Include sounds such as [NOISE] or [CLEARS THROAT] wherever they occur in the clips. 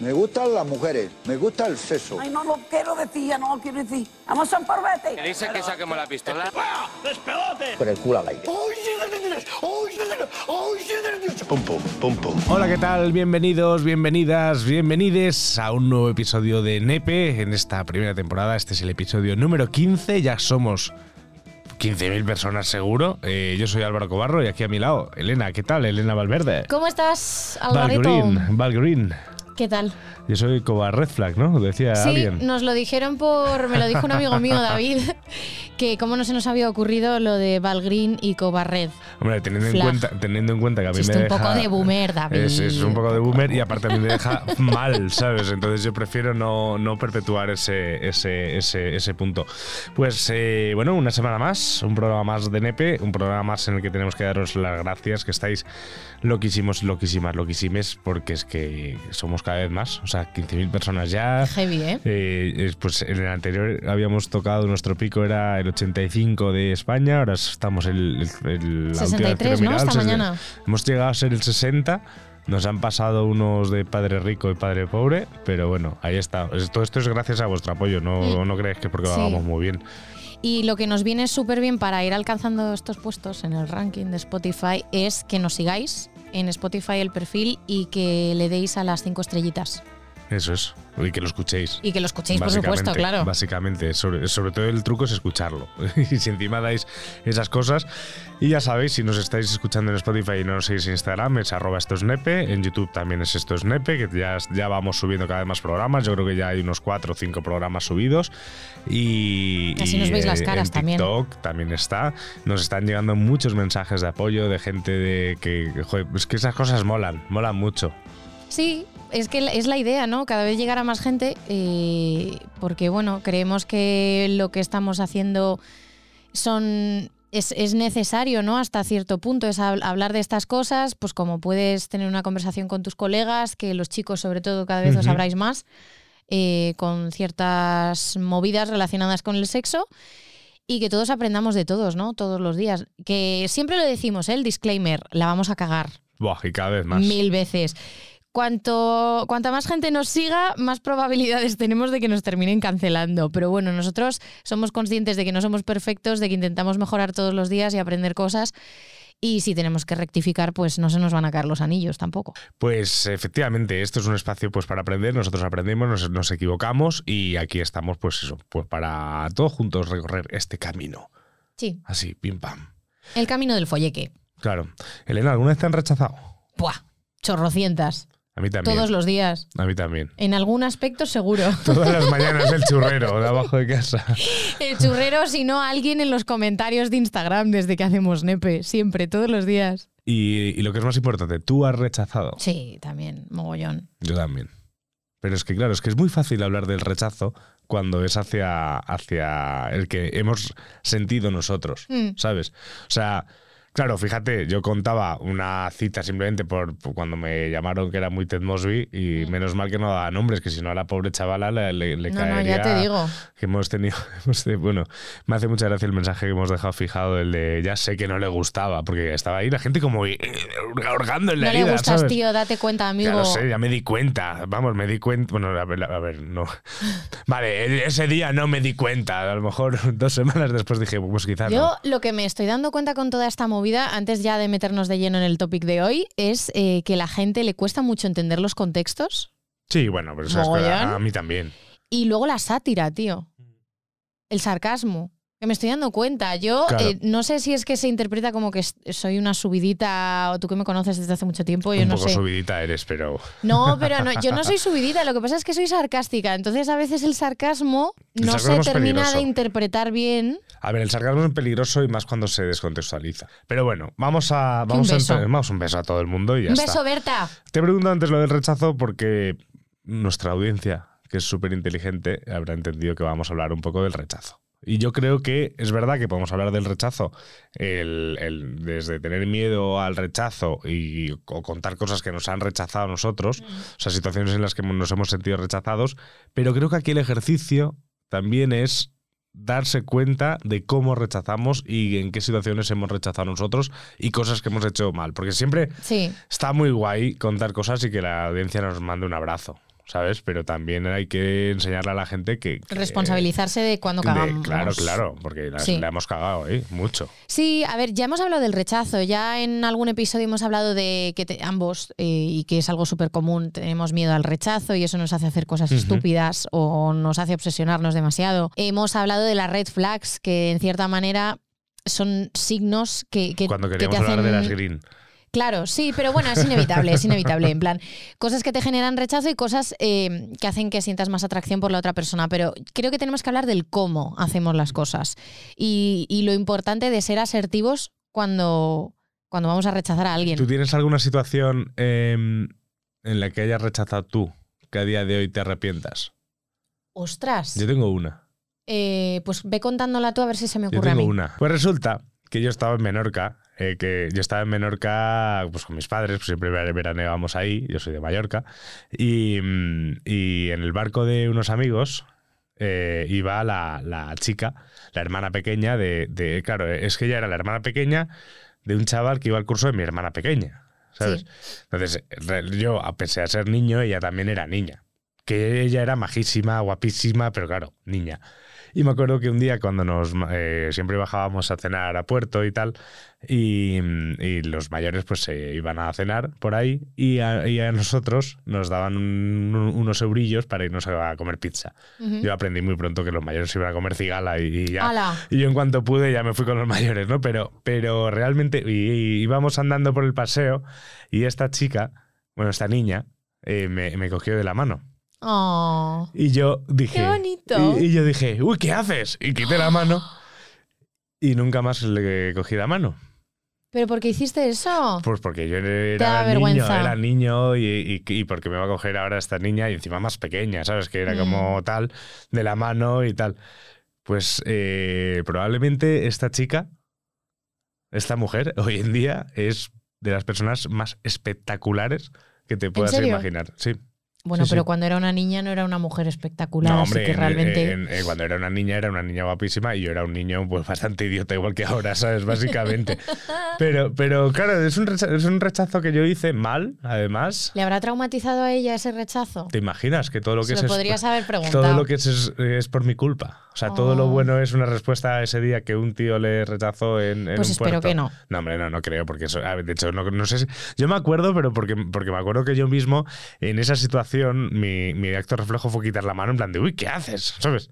Me gustan las mujeres, me gusta el sexo. Ay, no lo quiero decir, ya no lo quiero decir. Vamos a un parvete. Dice que saquemos la pistola. Con el culo al aire. Pum, pum, pum, pum. Hola, ¿qué tal? Bienvenidos, bienvenidas, bienvenides a un nuevo episodio de Nepe en esta primera temporada. Este es el episodio número 15, ya somos 15.000 personas seguro. Eh, yo soy Álvaro Cobarro y aquí a mi lado, Elena, ¿qué tal? Elena Valverde. ¿Cómo estás, Alvarito? Valgreen, Valgreen. ¿Qué tal? Yo soy Cobar Red Flag, ¿no? Decía Sí, alguien. nos lo dijeron por. Me lo dijo un amigo mío, David, [LAUGHS] que cómo no se nos había ocurrido lo de Valgreen y Cobarred. Hombre, teniendo en, cuenta, teniendo en cuenta que a mí Sí, me estoy un deja... poco de boomer, David. Es, es un poco de boomer y aparte a mí me deja [LAUGHS] mal, ¿sabes? Entonces yo prefiero no, no perpetuar ese, ese, ese, ese punto. Pues eh, bueno, una semana más, un programa más de Nepe, un programa más en el que tenemos que daros las gracias, que estáis loquísimos, loquísimas, loquísimes, porque es que somos cada vez más, o sea, 15.000 personas ya. Heavy, ¿eh? Eh, es- pues en el anterior habíamos tocado, nuestro pico era el 85 de España, ahora estamos el, el, el- la última vez que lo 63, ¿no? Esta 60. mañana. Hemos llegado a ser el 60. Nos han pasado unos de padre rico y padre pobre, pero bueno, ahí está. Es- Todo esto es gracias a vuestro apoyo, no, no creéis que porque lo. Sí. hagamos muy bien. Y lo que nos viene súper bien para ir alcanzando estos puestos en el ranking de Spotify es que nos sigáis en Spotify el perfil y que le deis a las cinco estrellitas. Eso es. Y que lo escuchéis. Y que lo escuchéis, por supuesto, claro. Básicamente, sobre, sobre todo el truco es escucharlo. [LAUGHS] y si encima dais esas cosas. Y ya sabéis, si nos estáis escuchando en Spotify y no nos seguís en Instagram, es arroba esto es nepe. En YouTube también es esto es nepe, que ya, ya vamos subiendo cada vez más programas. Yo creo que ya hay unos cuatro o cinco programas subidos. Y, Así y, nos veis las eh, caras en también. TikTok también está. Nos están llegando muchos mensajes de apoyo de gente de que, joder, es que esas cosas molan, molan mucho. Sí, es que es la idea, ¿no? Cada vez llegar a más gente, eh, porque bueno, creemos que lo que estamos haciendo son es, es necesario, ¿no? Hasta cierto punto es hab- hablar de estas cosas, pues como puedes tener una conversación con tus colegas, que los chicos sobre todo cada vez os Ujú. sabráis más, eh, con ciertas movidas relacionadas con el sexo. Y que todos aprendamos de todos, ¿no? Todos los días. Que siempre lo decimos, ¿eh? el disclaimer, la vamos a cagar Buah, y cada vez más. mil veces. Cuanto, cuanta más gente nos siga, más probabilidades [LAUGHS] tenemos de que nos terminen cancelando. Pero bueno, nosotros somos conscientes de que no somos perfectos, de que intentamos mejorar todos los días y aprender cosas. Y si tenemos que rectificar, pues no se nos van a caer los anillos tampoco. Pues efectivamente, esto es un espacio pues para aprender, nosotros aprendemos, nos, nos equivocamos y aquí estamos pues eso, pues para todos juntos recorrer este camino. Sí, Así, pim pam. el camino del folleque. Claro. Elena, ¿alguna vez te han rechazado? Buah, chorrocientas. A mí también. Todos los días. A mí también. En algún aspecto seguro. [LAUGHS] Todas las mañanas el churrero de abajo de casa. El churrero, si no, alguien en los comentarios de Instagram desde que hacemos nepe. Siempre, todos los días. Y, y lo que es más importante, ¿tú has rechazado? Sí, también, mogollón. Yo también. Pero es que claro, es que es muy fácil hablar del rechazo cuando es hacia, hacia el que hemos sentido nosotros, Mm. ¿sabes? O sea, claro, fíjate, yo contaba una cita simplemente por, por cuando me llamaron que era muy Ted Mosby y menos mal que no daba nombres, que si no a la pobre chavala le, le, le Mm. No, no, caería... ya te digo. Que hemos tenido, [LAUGHS] hemos tenido- bueno, me hace mucha gracia el mensaje que hemos dejado fijado, el de ya sé que no le gustaba, porque estaba ahí la gente como eh, ahorgando en la No le herida, gustas, ¿sabes? tío, date cuenta, amigo. Ya lo sé, ya me di cuenta. Vamos, me di cuenta. Bueno, a ver, a ver, no. [LAUGHS] Vale, ese día no me di cuenta. A lo mejor [LAUGHS] dos semanas después dije, pues quizás Yo no. lo que me estoy dando cuenta con toda esta movida, antes ya de meternos de lleno en el topic de hoy, es eh, que la gente le cuesta mucho entender los contextos Sí, bueno, pero Mogollón. cosas a mí también. y luego la sátira, tío. El sarcasmo. Que me estoy dando cuenta. Yo Claro. eh, no sé si es que se interpreta como que soy una subidita, o tú que me conoces desde hace mucho tiempo, yo Un no poco sé. subidita eres, pero. No, pero no, yo no [LAUGHS] soy subidita, lo que pasa es que soy sarcástica. Entonces a veces el sarcasmo El no sarcasmo se termina peligroso. de interpretar bien. A ver, el sarcasmo es peligroso y más cuando se descontextualiza. Pero bueno, vamos a. un Vamos a beso. entrar- vamos un beso a todo el mundo y ya Un está. beso, Berta. Te pregunto antes lo del rechazo porque nuestra audiencia, que es súper inteligente, habrá entendido que vamos a hablar un poco del rechazo. Y yo creo que es verdad que podemos hablar del rechazo, el, el- desde tener miedo al rechazo y o contar cosas que nos han rechazado a nosotros, o sea, situaciones en las que nos hemos sentido rechazados, pero creo que aquí el ejercicio también es darse cuenta de cómo rechazamos y en qué situaciones hemos rechazado nosotros y cosas que hemos hecho mal. Porque siempre Sí. está muy guay contar cosas y que la audiencia nos mande un abrazo, ¿sabes? Pero también hay que enseñarle a la gente que... que- Responsabilizarse de cuando de- cagamos. claro, claro, porque la, Sí. la hemos cagado, ¿eh? Mucho. Sí, a ver, ya hemos hablado del rechazo, ya en algún episodio hemos hablado de que te- ambos, eh, y que es algo súper común, tenemos miedo al rechazo y eso nos hace hacer cosas estúpidas o nos hace obsesionarnos demasiado. Hemos hablado de las red flags, que en cierta manera son signos que, que, Cuando que queríamos te hablar de las green. Claro, sí, pero bueno, es inevitable, es inevitable. En plan, cosas que te generan rechazo y cosas eh, que hacen que sientas más atracción por la otra persona. Pero creo que tenemos que hablar del cómo hacemos las cosas y, y lo importante de ser asertivos cuando, cuando vamos a rechazar a alguien. ¿Tú tienes alguna situación em, en la que hayas rechazado tú que a día de hoy te arrepientas? Ostras, Yo tengo una. Eh, pues ve contándola tú a ver si se me Yo ocurre a tengo mí. una. Pues resulta que yo estaba en Menorca, eh, que yo estaba en Menorca pues con mis padres, pues siempre ver- veraneábamos ahí, yo soy de Mallorca, y, mm, y en el barco de unos amigos eh, iba la, la chica, la hermana pequeña de, de- Claro, es que ella era la hermana pequeña de un chaval que iba al curso de mi hermana pequeña, ¿sabes? Entonces, yo, a pesar de ser niño, ella también era niña. Que ella era majísima, guapísima, pero claro, niña. Y me acuerdo que un día cuando nos eh, siempre bajábamos a cenar a puerto y tal, y, y los mayores pues se iban a cenar por ahí y a, y a nosotros nos daban un- unos eurillos para irnos a comer pizza. Yo aprendí muy pronto que los mayores iban a comer cigala y, y ya. ¡Hala! Y yo en cuanto pude ya me fui con los mayores, ¿no? Pero, pero realmente íbamos andando por el paseo y esta chica, bueno, esta niña, eh, me, me cogió de la mano. Oh. Y yo dije. ¡Qué bonito! Y, y yo dije, uy, ¿qué haces? Y quité la mano y nunca más le cogí la mano. ¿Pero por qué hiciste eso? Pues porque yo era niño, era niño y, y, y porque me va a coger ahora esta niña y encima más pequeña, ¿sabes? Que era Mm. como tal, de la mano y tal. Pues eh, probablemente esta chica, esta mujer, hoy en día es de las personas más espectaculares que te puedas imaginar. Sí. Bueno, sí, pero sí. cuando era una niña no era una mujer espectacular, No, así que en- realmente... en- en- cuando era una niña era una niña guapísima y yo era un niño pues bastante idiota igual que ahora, ¿sabes? Básicamente. [LAUGHS] pero, pero claro, es un, rechazo, es un rechazo que yo hice mal, además. ¿Le habrá traumatizado a ella ese rechazo? ¿Te imaginas que todo lo que Se es lo es- podrías haber preguntado. todo lo que es, es, es por mi culpa? O sea, todo lo Oh. bueno es una respuesta a ese día que un tío le rechazó en, en Pues un espero puerto. que no. No, hombre, no, no creo, porque eso, de hecho, no, no sé si. Yo me acuerdo, pero porque, porque me acuerdo que yo mismo, en esa situación, mi, mi acto reflejo fue quitar la mano en plan de, uy, ¿qué haces? ¿Sabes?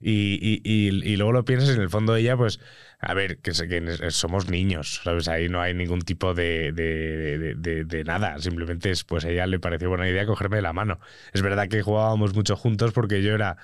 Y, y, y, y luego lo piensas y en el fondo ella, pues, a ver, que, que somos niños, ¿sabes? Ahí no hay ningún tipo de, de, de- de- de nada. Simplemente es, pues a ella le pareció buena idea cogerme de la mano. Es verdad que jugábamos mucho juntos porque yo era,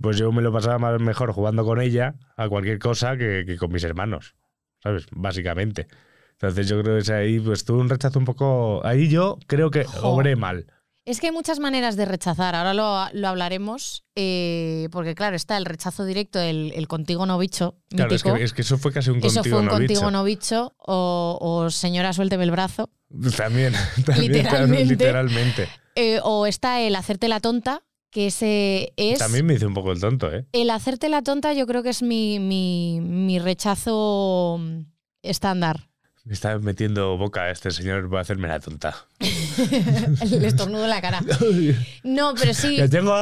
pues yo me lo pasaba más mejor jugando con ella a cualquier cosa que, que con mis hermanos, ¿sabes? Básicamente. Entonces yo creo que es ahí, pues tuve un rechazo un poco... Ahí yo creo que obré mal. Es que hay muchas maneras de rechazar, ahora lo, lo hablaremos, eh, porque claro, está el rechazo directo, el, el contigo no bicho, Claro, es que, es que eso fue casi un Eso contigo fue un no contigo bicho. no bicho, o, o señora suélteme el brazo, También, [LAUGHS] también Literalmente. literalmente. Eh, o está el hacerte la tonta, que ese es... También me hice un poco el tonto, ¿eh? El hacerte la tonta yo creo que es mi, mi, mi rechazo mm, estándar. Me está metiendo boca a este señor, voy a hacerme la tonta. [LAUGHS] el estornudo en la cara. [LAUGHS] No, pero sí, ¡Que tengo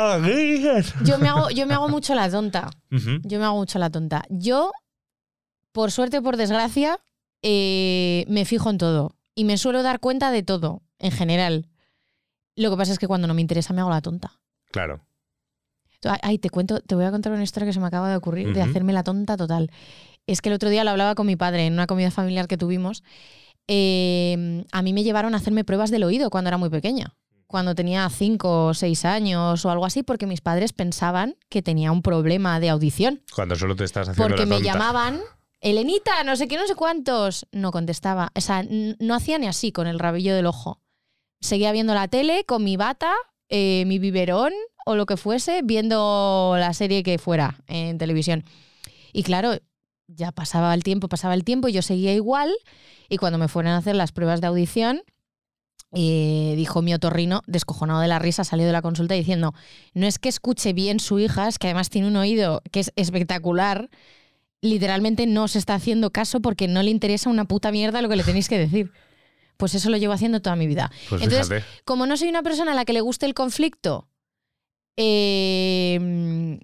yo me hago, yo me hago mucho la tonta. Yo me hago mucho la tonta. Yo, por suerte o por desgracia, eh, me fijo en todo. Y me suelo dar cuenta de todo, en general. Lo que pasa es que cuando no me interesa me hago la tonta. Claro. Ay, te cuento, te voy a contar una historia que se me acaba de ocurrir de hacerme la tonta total. Es que el otro día lo hablaba con mi padre en una comida familiar que tuvimos. Eh, a mí me llevaron a hacerme pruebas del oído cuando era muy pequeña. Cuando tenía cinco o seis años o algo así, porque mis padres pensaban que tenía un problema de audición. Cuando solo te estás haciendo Porque la me llamaban, Elenita, no sé qué, no sé cuántos. No contestaba. O sea, no hacía ni así con el rabillo del ojo. Seguía viendo la tele con mi bata eh, mi biberón o lo que fuese viendo la serie que fuera en televisión. Y claro, ya pasaba el tiempo, pasaba el tiempo, yo seguía igual y cuando me fueron a hacer las pruebas de audición, eh, dijo mi otorrino, descojonado de la risa, salió de la consulta diciendo, no es que escuche bien su hija, es que además tiene un oído que es espectacular, literalmente no se está haciendo caso porque no le interesa una puta mierda lo que le tenéis que decir. Pues eso lo llevo haciendo toda mi vida. Pues Entonces, fíjate. como no soy una persona a la que le guste el conflicto, eh,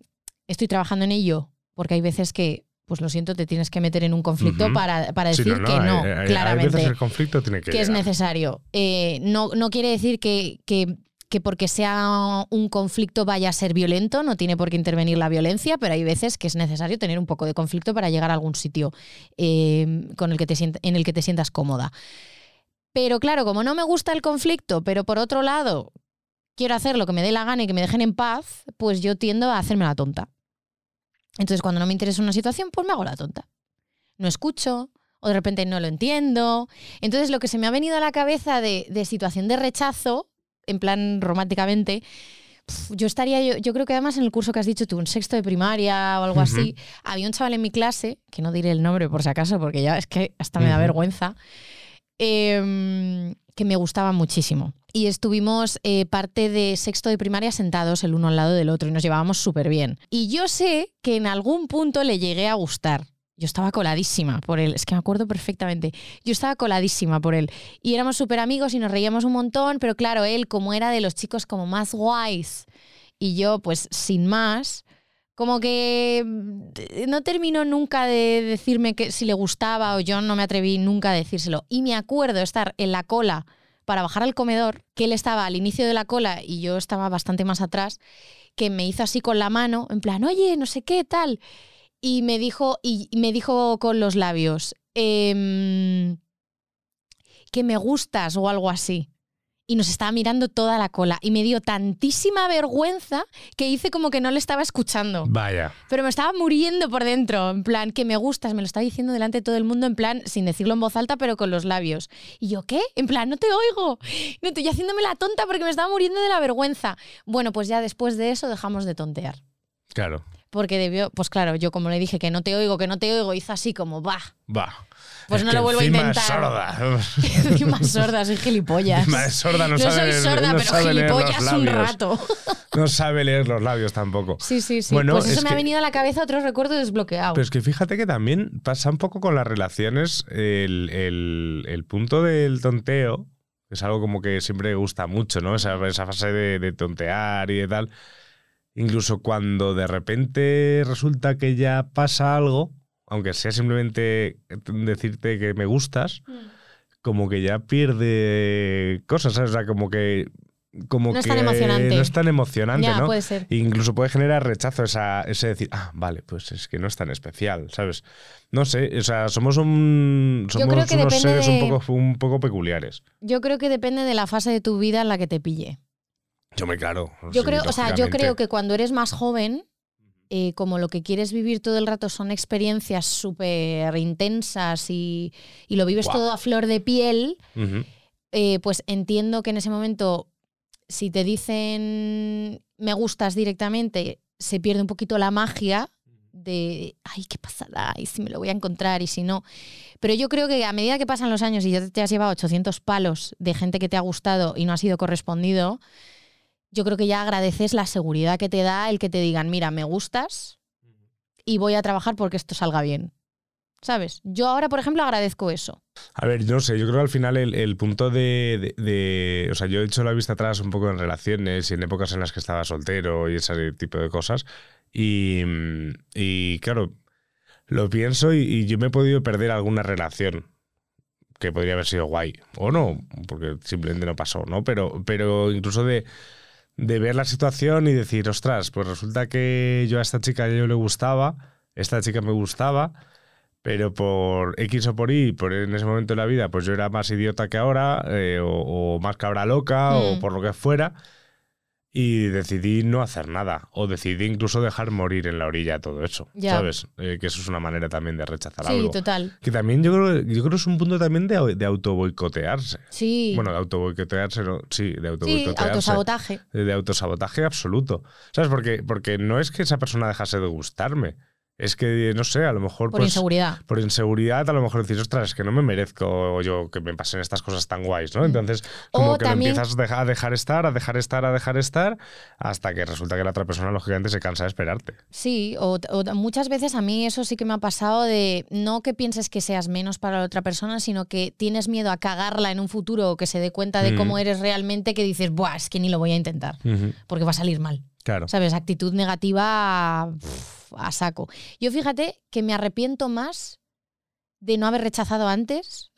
estoy trabajando en ello, porque hay veces que, pues lo siento, te tienes que meter en un conflicto para, para Sí, decir que no, hay- hay- claramente Hay veces el conflicto tiene que, que es necesario. Eh, no, no quiere decir que, que- que porque sea un conflicto vaya a ser violento, no tiene por qué intervenir la violencia, pero hay veces que es necesario tener un poco de conflicto para llegar a algún sitio eh, con el que te en el que te sientas cómoda. Pero claro, como no me gusta el conflicto, pero por otro lado quiero hacer lo que me dé la gana y que me dejen en paz, pues yo tiendo a hacerme la tonta. Entonces, cuando no me interesa una situación, pues me hago la tonta. No escucho, o de repente no lo entiendo. Entonces, lo que se me ha venido a la cabeza de, de situación de rechazo, en plan románticamente, yo estaría, yo, yo creo que además en el curso que has dicho tú, en sexto de primaria o algo así, había un chaval en mi clase, que no diré el nombre por si acaso, porque ya es que hasta me da vergüenza, em, que me gustaba muchísimo. Y estuvimos eh, parte de sexto de primaria sentados el uno al lado del otro y nos llevábamos súper bien. Y yo sé que en algún punto le llegué a gustar. Yo estaba coladísima por él, es que me acuerdo perfectamente. Yo estaba coladísima por él. Y éramos súper amigos y nos reíamos un montón, pero claro, él como era de los chicos como más guays y yo pues sin más, como que mm, no terminó nunca de decirme que si le gustaba o yo no me atreví nunca a decírselo. Y me acuerdo estar en la cola para bajar al comedor, que él estaba al inicio de la cola y yo estaba bastante más atrás, que me hizo así con la mano, en plan, oye, no sé qué, tal. Y me dijo, y me dijo con los labios, em, que me gustas o algo así. Y nos estaba mirando toda la cola. Y me dio tantísima vergüenza que hice como que no le estaba escuchando. Vaya. Pero me estaba muriendo por dentro, en plan, que me gustas, me lo estaba diciendo delante de todo el mundo, en plan, sin decirlo en voz alta, pero con los labios. Y yo, ¿qué? En plan, no te oigo. No estoy haciéndome la tonta porque me estaba muriendo de la vergüenza. Bueno, pues ya después de eso dejamos de tontear. Claro. Porque debió, pues claro, yo como le dije que no te oigo, que no te oigo, hizo así como, va. Va. Pues Es no lo vuelvo a intentar. [LAUGHS] Es sorda. Encima sorda, soy gilipollas. Encima es sorda, no, sabe soy leer- sorda, no pero gilipollas un labios. rato. [LAUGHS] No sabe leer los labios tampoco. Sí, sí, sí. Bueno, pues eso es me ha que- venido a la cabeza otro recuerdo desbloqueado. Pero es que fíjate que también pasa un poco con las relaciones el, el- el punto del tonteo. Es algo como que siempre gusta mucho, ¿no? Esa, esa fase de, de tontear y de tal. Incluso cuando de repente resulta que ya pasa algo, aunque sea simplemente decirte que me gustas, Mm. como que ya pierde cosas, ¿sabes? O sea, como que. Como No es que tan emocionante. No es tan emocionante, ya, ¿no? puede ser. Incluso puede generar rechazo esa, ese decir, ah, vale, pues es que no es tan especial, ¿sabes? No sé, o sea, somos un somos unos seres de- un, poco, un poco peculiares. Yo creo que depende de la fase de tu vida en la que te pille. Yo me claro. Yo sí, creo, o sea, yo creo que cuando eres más joven, eh, como lo que quieres vivir todo el rato son experiencias súper intensas y, y lo vives todo a flor de piel, eh, pues entiendo que en ese momento, si te dicen me gustas directamente, se pierde un poquito la magia de, ay, ¿qué pasará? ¿Y si me lo voy a encontrar? ¿Y si no? Pero yo creo que a medida que pasan los años y ya te has llevado 800 palos de gente que te ha gustado y no ha sido correspondido, yo creo que ya agradeces la seguridad que te da el que te digan, mira, me gustas y voy a trabajar porque esto salga bien. ¿Sabes? Yo ahora, por ejemplo, agradezco eso. A ver, no sé, yo creo que al final el, el punto de, de- de- O sea, yo he hecho la vista atrás un poco en relaciones y en épocas en las que estaba soltero y ese tipo de cosas. Y, y claro, lo pienso y, y yo me he podido perder alguna relación que podría haber sido guay. O no, porque simplemente no pasó, ¿no? Pero, pero incluso de, de ver la situación y decir, ostras, pues resulta que yo a esta chica yo le gustaba, esta chica me gustaba pero por X o por Y, por en ese momento de la vida, pues yo era más idiota que ahora, eh, o, o más cabra loca, o Mm. por lo que fuera. Y decidí no hacer nada. O decidí incluso dejar morir en la orilla todo eso. Ya. ¿Sabes? Eh, que eso es una manera también de rechazar Sí, algo. total. Que también yo creo, yo creo que es un punto también de, de autoboicotearse. Sí. Bueno, de autoboicotearse, no, sí, de sí, autoboicotearse. autosabotaje. De, de autosabotaje absoluto. ¿Sabes? Porque, porque no es que esa persona dejase de gustarme. Es que, no sé, a lo mejor. Por pues, inseguridad. por inseguridad, a lo mejor decís, ostras, es que no me merezco yo que me pasen estas cosas tan guays, ¿no? Entonces, como Mm. O que lo también- empiezas a dejar, estar, a dejar estar, a dejar estar, hasta que resulta que la otra persona, lógicamente, se cansa de esperarte. Sí, o, o muchas veces a mí eso sí que me ha pasado de no que pienses que seas menos para la otra persona, sino que tienes miedo a cagarla en un futuro o que se dé cuenta de Mm. cómo eres realmente que dices, Buah, es que ni lo voy a intentar, porque va a salir mal. Claro. ¿Sabes? Actitud negativa a saco. Yo fíjate que me arrepiento más de no haber rechazado antes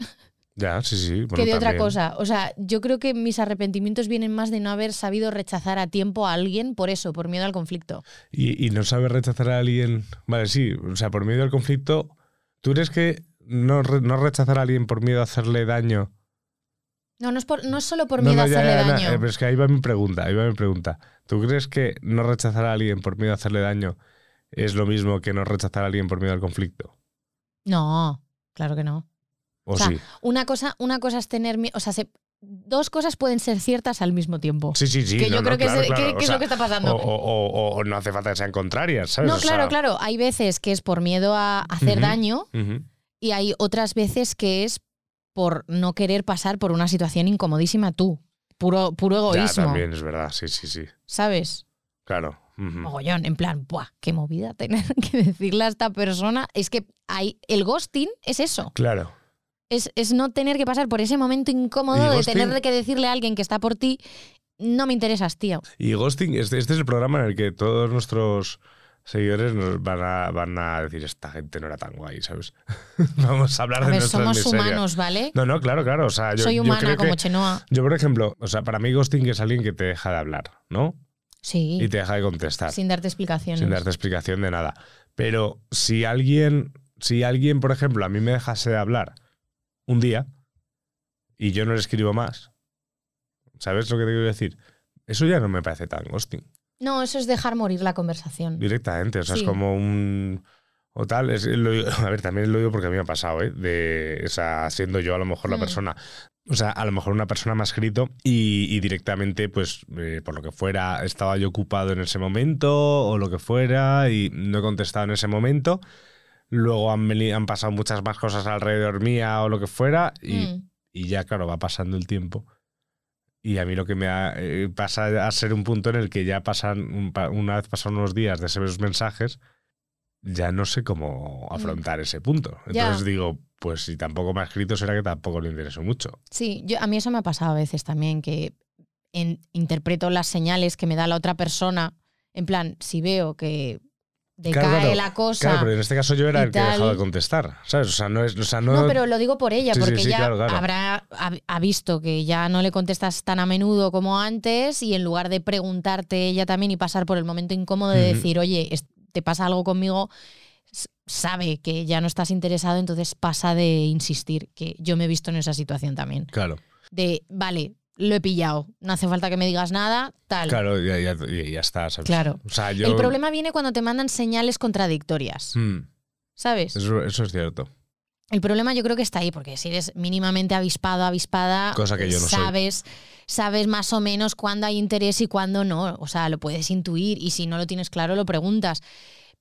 Ya, sí, sí. bueno, que de otra cosa. O sea, yo creo que mis arrepentimientos vienen más de no haber sabido rechazar a tiempo a alguien por eso, por miedo al conflicto. Y, y no saber rechazar a alguien. Vale, sí, o sea, por medio del conflicto. ¿Tú crees que no, no rechazar a alguien por miedo a hacerle daño? No, no es, por, no es solo por miedo no, a ya, hacerle ya, daño. eh, pero es que ahí va mi pregunta, ahí va mi pregunta. ¿Tú crees que no rechazar a alguien por miedo a hacerle daño es lo mismo que no rechazar a alguien por miedo al conflicto? No, claro que no. ¿O, O sea, sí? Una cosa, una cosa es tener miedo. O sea, se- dos cosas pueden ser ciertas al mismo tiempo. Sí, sí, sí. que no, yo no, creo que, claro, es, claro, que- es sea, lo que está pasando. O, o- o- o no hace falta que sean contrarias, ¿sabes? no, claro, sea, claro. Hay veces que es por miedo a hacer daño y hay otras veces que es por no querer pasar por una situación incomodísima tú. Puro, puro Ya, egoísmo. también es verdad, sí, sí, sí. ¿Sabes? Claro. Mogollón, en plan, ¡buah! ¡Qué movida tener [LAUGHS] que decirle a esta persona! Es que hay, el ghosting es eso. Claro. Es, es no tener que pasar por ese momento incómodo ¿Y de ghosting? tener que decirle a alguien que está por ti, no me interesas, tío. Y Ghosting, este, este es el programa en el que todos nuestros seguidores nos van a, van a decir, esta gente no era tan guay, ¿sabes? [LAUGHS] Vamos a hablar A de ver, somos miserias. humanos, ¿vale? No, no, claro, claro. O sea, yo, Soy yo humana creo como que- Chenoa. Yo, por ejemplo, o sea, para mí ghosting es alguien que te deja de hablar, ¿no? Sí, Y te deja de contestar. sin darte explicaciones. sin darte explicación de nada. Pero si alguien, si alguien, por ejemplo, a mí me dejase de hablar un día y yo no le escribo más, ¿sabes lo que te quiero decir? Eso ya no me parece tan ghosting, No, eso es dejar morir la conversación. directamente. O sea, Sí. es como un. O tal, es, lo digo- [LAUGHS] a ver, también lo digo porque a mí me ha pasado, ¿eh? De, o sea, siendo yo a lo mejor la Mm. persona. O sea, a lo mejor una persona me ha escrito y, y directamente, pues, eh, por lo que fuera, estaba yo ocupado en ese momento o lo que fuera y no he contestado en ese momento. Luego han, veni- han pasado muchas más cosas alrededor mía o lo que fuera y, Mm. y ya, claro, va pasando el tiempo. Y a mí lo que me ha- eh, pasa a ser un punto en el que ya pasan, un pa- una vez pasan unos días de esos mensajes, ya no sé cómo afrontar ese punto. Mm. Ya. Entonces digo, pues si tampoco me ha escrito, será que tampoco le interesó mucho. Sí, yo, a mí eso me ha pasado a veces también, que en- interpreto las señales que me da la otra persona. En plan, si veo que decae Claro, claro. la cosa. Claro, pero en este caso yo era el que he dejado de contestar, ¿sabes? O sea, no es, o sea, no, No, pero lo digo por ella, Sí, porque sí, ya claro, habrá ha, visto que ya no le contestas tan a menudo como antes y en lugar de preguntarte ella también y pasar por el momento incómodo de decir, oye, te pasa algo conmigo, sabe que ya no estás interesado, entonces pasa de insistir, que yo me he visto en esa situación también. Claro, De, vale, lo he pillado, no hace falta que me digas nada, tal. claro, ya, ya, ya- está, ¿sabes? Claro. O sea, yo... El problema viene cuando te mandan señales contradictorias, Mm, ¿sabes? eso, eso es cierto. El problema yo creo que está ahí, porque si eres mínimamente avispado, avispada, Cosa que yo no soy. sabes, sabes más o menos cuándo hay interés y cuándo no. O sea, lo puedes intuir y si no lo tienes claro, lo preguntas.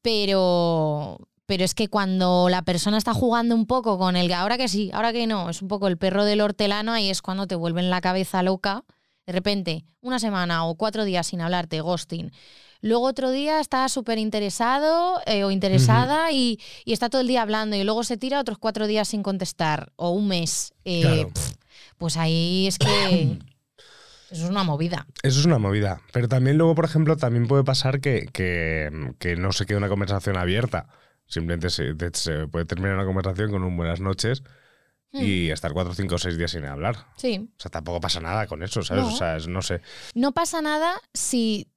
Pero, pero es que cuando la persona está jugando un poco con el que ahora que sí, ahora que no, es un poco el perro del hortelano, ahí es cuando te vuelven la cabeza loca. De repente, una semana o cuatro días sin hablarte, ghosting. Luego otro día está súper interesado eh, o interesada y, y está todo el día hablando y luego se tira otros cuatro días sin contestar o un mes. Eh, Claro. pf, pues ahí es que [CLEARS THROAT] eso es una movida. Eso es una movida. Pero también luego, por ejemplo, también puede pasar que, que, que no se quede una conversación abierta. Simplemente se, de- se puede terminar una conversación con un buenas noches y estar cuatro, cinco o seis días sin hablar. Sí. O sea, tampoco pasa nada con eso, ¿sabes? No. O sea, es- no sé. No pasa nada si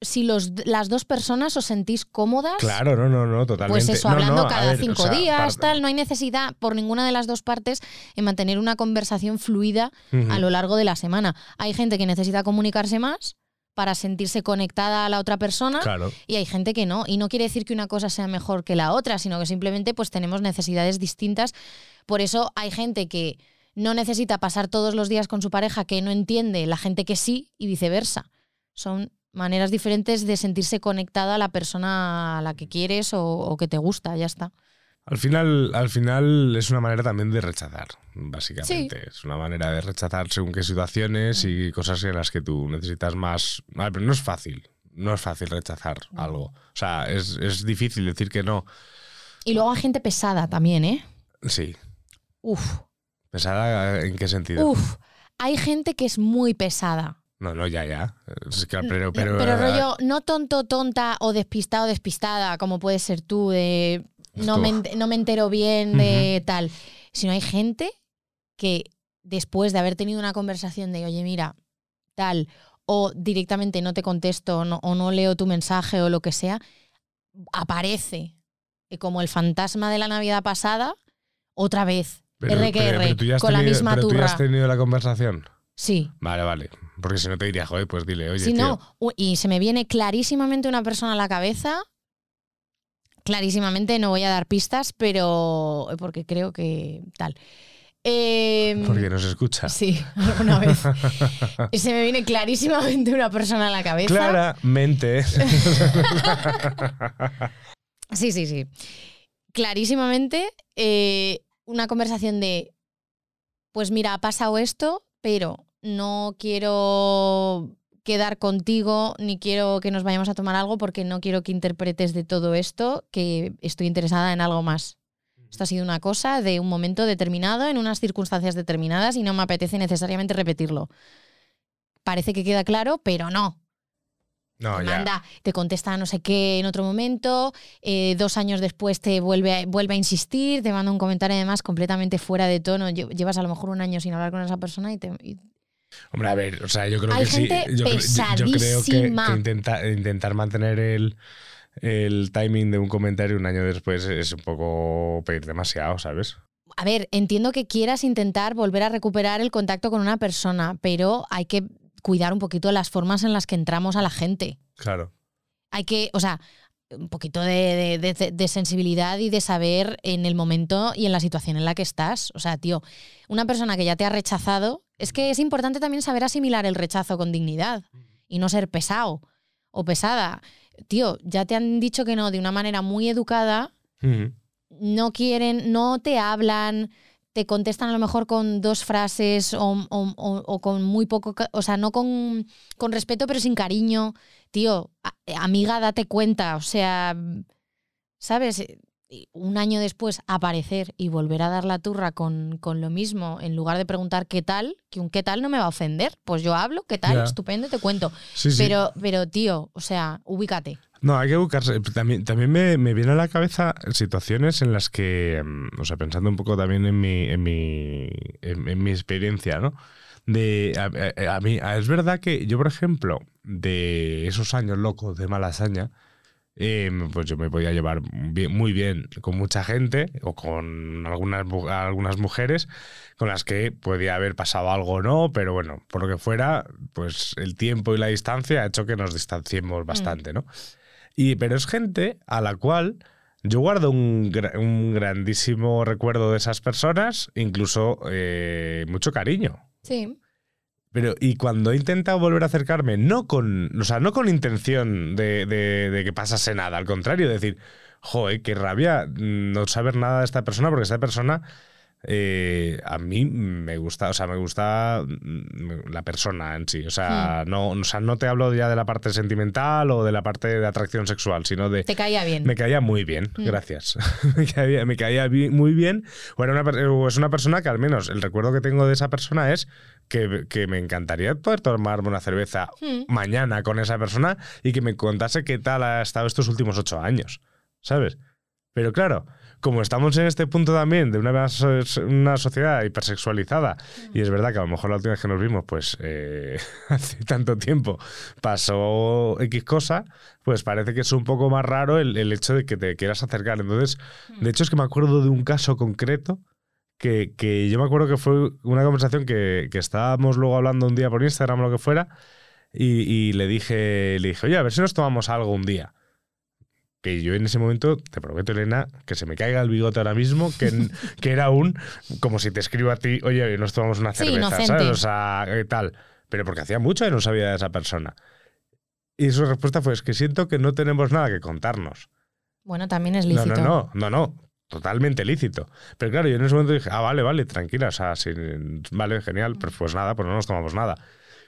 si los, las dos personas os sentís cómodas. Claro, no, no, no, totalmente. Pues eso, hablando no, cada ver, o cinco sea, días, tal, no hay necesidad por ninguna de las dos partes en mantener una conversación fluida a lo largo de la semana. Hay gente que necesita comunicarse más para sentirse conectada a la otra persona Claro. y hay gente que no. Y no quiere decir que una cosa sea mejor que la otra, sino que simplemente pues tenemos necesidades distintas. Por eso hay gente que no necesita pasar todos los días con su pareja que no entiende, la gente que sí y viceversa. Son maneras diferentes de sentirse conectada a la persona a la que quieres o, o que te gusta, ya está. Al final, al final es una manera también de rechazar, básicamente. Es una manera de rechazar según qué situaciones y cosas en las que tú necesitas más. Pero no es fácil. No es fácil rechazar algo. O sea, es, es difícil decir que no. Y luego hay gente pesada también, ¿eh? Sí. Uf, ¿Pesada en qué sentido? uf. Hay gente que es muy pesada. No, no, ya, ya. Es que- pero, pero, Pero, eh, rollo, no tonto, tonta o despistado, despistada, como puedes ser tú, de no me, no me entero bien de tal. Sino hay gente que después de haber tenido una conversación de, oye, mira, tal, o directamente no te contesto o no, o no leo tu mensaje o lo que sea, aparece como el fantasma de la Navidad pasada otra vez. pero- R que pero- R, pero tú ya has con la misma pero tú ya has tenido la conversación. Sí. Vale, vale. Porque si no te diría, joder, pues dile, oye, Si tío. no, y se me viene clarísimamente una persona a la cabeza. Clarísimamente, no voy a dar pistas, pero porque creo que tal. Em, Porque nos escucha. Sí, [LAUGHS] alguna vez. se me viene clarísimamente una persona a la cabeza. Claramente. [LAUGHS] Sí, sí, sí. Clarísimamente, eh, una conversación de, pues mira, ha pasado esto, pero no quiero quedar contigo ni quiero que nos vayamos a tomar algo porque no quiero que interpretes de todo esto que estoy interesada en algo más. Esto ha sido una cosa de un momento determinado, en unas circunstancias determinadas y no me apetece necesariamente repetirlo. Parece que queda claro, pero no No, te ya. manda, te contesta no sé qué en otro momento, eh, dos años después te vuelve a, vuelve a insistir, te manda un comentario además completamente fuera de tono, lle- llevas a lo mejor un año sin hablar con esa persona y te... y- Hombre, a ver, o sea, yo creo Hay que sí. gente Yo, creo- yo- yo creo que, pesadísima. que intenta- intentar mantener el, el timing de un comentario un año después es un poco pedir demasiado, ¿sabes? A ver, entiendo que quieras intentar volver a recuperar el contacto con una persona, pero hay que cuidar un poquito las formas en las que entramos a la gente. Claro. hay que, o sea, un poquito de, de- de- de sensibilidad y de saber en el momento y en la situación en la que estás. O sea, tío, una persona que ya te ha rechazado, es que es importante también saber asimilar el rechazo con dignidad y no ser pesado o pesada. Tío, ya te han dicho que no de una manera muy educada, no quieren, no te hablan, te contestan a lo mejor con dos frases o, o- o- o con muy poco, o sea, no con, con respeto pero sin cariño. Tío, amiga, date cuenta, o sea, ¿sabes? Un año después aparecer y volver a dar la turra con, con lo mismo, en lugar de preguntar qué tal, que un qué tal no me va a ofender. Pues yo hablo, qué tal, estupendo, te cuento. Sí, sí. Pero, pero, tío, o sea, ubícate. No, hay que buscarse. También, también me, me viene a la cabeza situaciones en las que, mm, o sea, pensando un poco también en mi, en mi, en, en mi experiencia, ¿no? De, a, a- a mí, a- es verdad que yo, por ejemplo, de esos años locos de Malasaña, eh, pues yo me podía llevar bien- muy bien con mucha gente o con algunas, algunas mujeres con las que podía haber pasado algo o no, pero bueno, por lo que fuera, pues el tiempo y la distancia ha hecho que nos distanciemos bastante, ¿no? Y, pero es gente a la cual yo guardo un grandísimo recuerdo de esas personas, incluso eh, mucho cariño. Sí. Pero, y cuando he intentado volver a acercarme, no con, o sea, no con intención de, de- de que pasase nada, al contrario, decir, joder, qué rabia mm, no saber nada de esta persona, porque esta persona eh, a mí me gusta, o sea, me gusta mm, la persona en sí. O sea, no, o sea, no te hablo ya de la parte sentimental o de la parte de atracción sexual, sino de. Te caía bien. Me caía muy bien, Mm. gracias. [LAUGHS] me caía, me caía muy bien. O era una, per- o es una persona que al menos el recuerdo que tengo de esa persona es que, que me encantaría poder tomarme una cerveza Mm. mañana con esa persona y que me contase qué tal ha estado estos últimos ocho años, ¿sabes? Pero claro, como estamos en este punto también de una, una sociedad hipersexualizada, y es verdad que a lo mejor la última vez que nos vimos, pues eh, [LAUGHS] hace tanto tiempo pasó X cosa, pues parece que es un poco más raro el, el hecho de que te quieras acercar. Entonces, de hecho es que me acuerdo de un caso concreto que, que yo me acuerdo que fue una conversación que, que estábamos luego hablando un día por Instagram o lo que fuera, y, y le dije, le dije, oye, a ver si nos tomamos algo un día. Que yo en ese momento, te prometo, Elena, que se me caiga el bigote ahora mismo, que, [LAUGHS] que era un, como si te escribo a ti, oye, nos tomamos una Sí, cerveza, inocente. ¿sabes? O sea, eh, tal. Pero porque hacía mucho que no sabía de esa persona. Y su respuesta fue, es que siento que no tenemos nada que contarnos. Bueno, también es No, lícito. no, no, no, no. Totalmente lícito. Pero claro, yo en ese momento dije, ah, vale, vale, tranquila, o sea, sí, vale, genial, pero pues nada, pues no nos tomamos nada.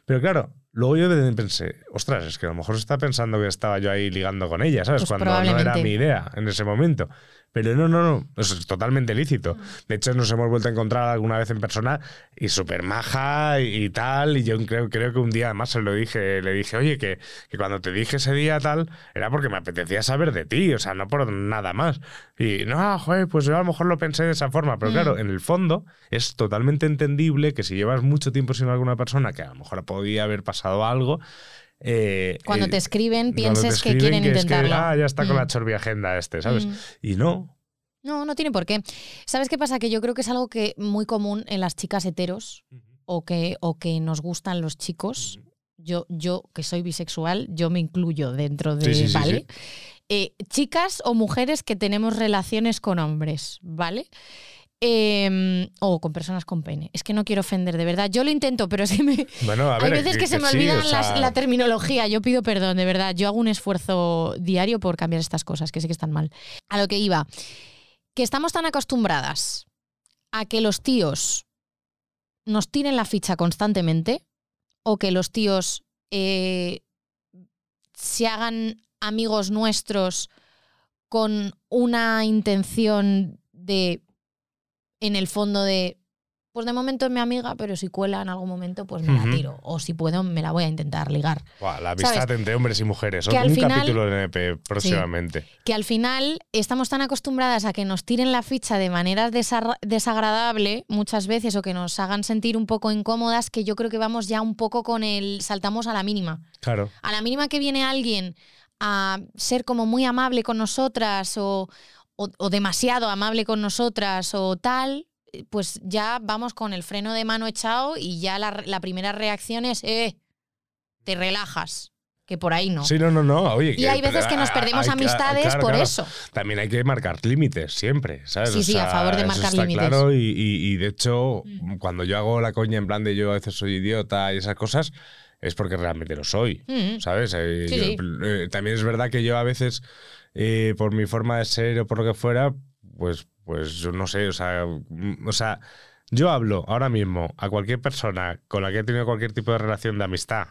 Pero claro, luego yo pensé, ostras, es que a lo mejor se está pensando que estaba yo ahí ligando con ella, ¿sabes? Pues Cuando no era mi idea en ese momento. Pero no, no, no, eso es totalmente lícito. De hecho, nos hemos vuelto a encontrar alguna vez en persona y súper maja y, y tal. Y yo creo, creo que un día además se lo dije, le dije, oye, que, que cuando te dije ese día tal, era porque me apetecía saber de ti, o sea, no por nada más. Y no, ah, joder, pues yo a lo mejor lo pensé de esa forma. Pero Mm. claro, en el fondo es totalmente entendible que si llevas mucho tiempo sin alguna persona que a lo mejor podía haber pasado algo. Eh, Cuando eh, te escriben, cuando te pienses que escriben quieren que es que, intentarlo. ah, ya está con Mm. la chorbi agenda este, ¿sabes? Mm. Y no. No, no tiene por qué. ¿Sabes qué pasa? Que yo creo que es algo que muy común en las chicas heteros o que, o que nos gustan los chicos. Yo, yo, que soy bisexual, yo me incluyo dentro de, Sí, sí, sí, ¿vale? Eh, chicas o mujeres que tenemos relaciones con hombres, ¿vale? Em, o con personas con pene. Es que no quiero ofender, de verdad. Yo lo intento, pero sí me, Bueno, a ver, Hay veces que, se me sí, o sea, la terminología. Yo pido perdón, de verdad. Yo hago un esfuerzo diario por cambiar estas cosas, que sé que están mal. A lo que iba. Que estamos tan acostumbradas a que los tíos nos tiren la ficha constantemente o que los tíos eh, se hagan amigos nuestros con una intención de, en el fondo de, pues de momento es mi amiga, pero si cuela en algún momento, pues me la tiro. O si puedo, me la voy a intentar ligar. Buah, la amistad ¿sabes? entre hombres y mujeres. Que al un final- capítulo de NP próximamente. Que al final estamos tan acostumbradas a que nos tiren la ficha de manera desa- desagradable muchas veces o que nos hagan sentir un poco incómodas que yo creo que vamos ya un poco con el saltamos a la mínima. Claro. a la mínima que viene alguien a ser como muy amable con nosotras o, o- o demasiado amable con nosotras o tal, pues ya vamos con el freno de mano echado y ya la, la primera reacción es, eh, te relajas, que por ahí no. Sí, no, no, no. Oye, Y hay veces que nos perdemos hay amistades claro, por claro. eso. También hay que marcar límites siempre, ¿sabes? Sí, sí, a favor de marcar límites. Claro, y, y- y de hecho, Mm. cuando yo hago la coña en plan de yo a veces soy idiota y esas cosas, es porque realmente lo soy, Mm. ¿sabes? Eh, Sí, yo- sí. eh, también es verdad que yo a veces, eh, por mi forma de ser o por lo que fuera, pues, pues yo no sé, o sea, mm, o sea, yo hablo ahora mismo a cualquier persona con la que he tenido cualquier tipo de relación de amistad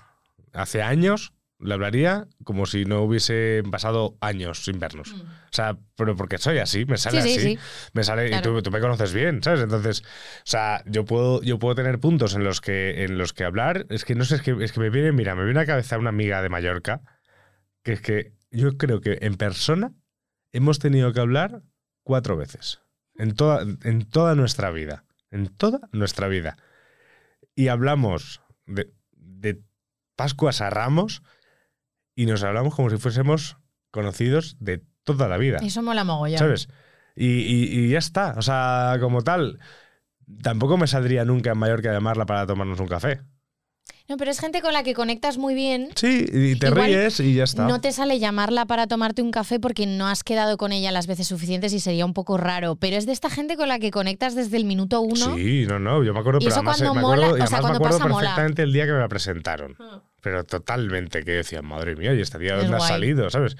hace años, le hablaría como si no hubiese pasado años sin vernos. O sea, pero porque soy así, me sale Mm. Sí, sí, así. sí. Me sale, Claro. y tú, tú me conoces bien, ¿sabes? Entonces, o sea, yo puedo, yo puedo tener puntos en los que, en los que hablar. Es que no sé, es que, es que me viene, mira, me viene a la cabeza una amiga de Mallorca, que es que yo creo que en persona hemos tenido que hablar cuatro veces. En toda, en toda nuestra vida. En toda nuestra vida. Y hablamos de, de Pascuas a Ramos y nos hablamos como si fuésemos conocidos de toda la vida. Eso mola mogollón. ¿Sabes? Y, y- y ya está. O sea, como tal, tampoco me saldría nunca en Mallorca llamarla para tomarnos un café. No, pero es gente con la que conectas muy bien. Sí, y te Igual ríes y ya está. No te sale llamarla para tomarte un café porque no has quedado con ella las veces suficientes y sería un poco raro. Pero es de esta gente con la que conectas desde el minuto uno. Sí, no, no, yo me acuerdo, Y pero eso además, cuando me mola, acuerdo, y o sea, además me cuando acuerdo pasa, mola. perfectamente el día que me la presentaron. Pero totalmente, que yo decía, madre mía, y este día Es dónde ha guay. salido, ¿sabes?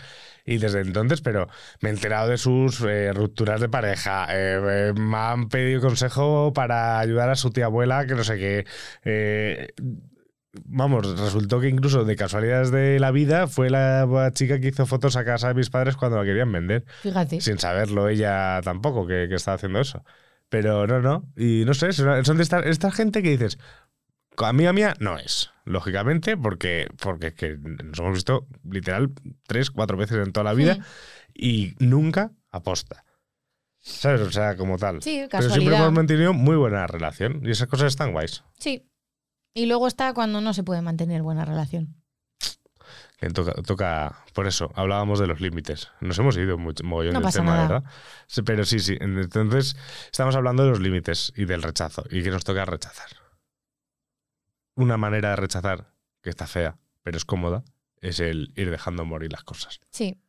Y desde entonces, pero me he enterado de sus eh, rupturas de pareja, eh, eh, me han pedido consejo para ayudar a su tía abuela, que no sé qué. Vamos, resultó que incluso de casualidades de la vida fue la chica que hizo fotos a casa de mis padres cuando la querían vender Fíjate. sin saberlo ella tampoco que, que estaba haciendo eso. Pero no, no. Y no sé, son de esta, esta gente que dices, amiga mía no es, lógicamente, porque, porque es que nos hemos visto literal tres, cuatro veces en toda la vida Mm. y nunca aposta. ¿Sabes? O sea, como tal. Sí, Pero siempre hemos mantenido muy buena relación y esas cosas están guays. Sí. Y luego está cuando no se puede mantener buena relación. Que toca, toca- por eso, hablábamos de los límites. Nos hemos ido mucho, mogollón No del tema, nada. ¿verdad? Pero sí, sí. Entonces, estamos hablando de los límites y del rechazo y que nos toca rechazar. Una manera de rechazar que está fea, pero es cómoda, es el ir dejando morir las cosas. Sí,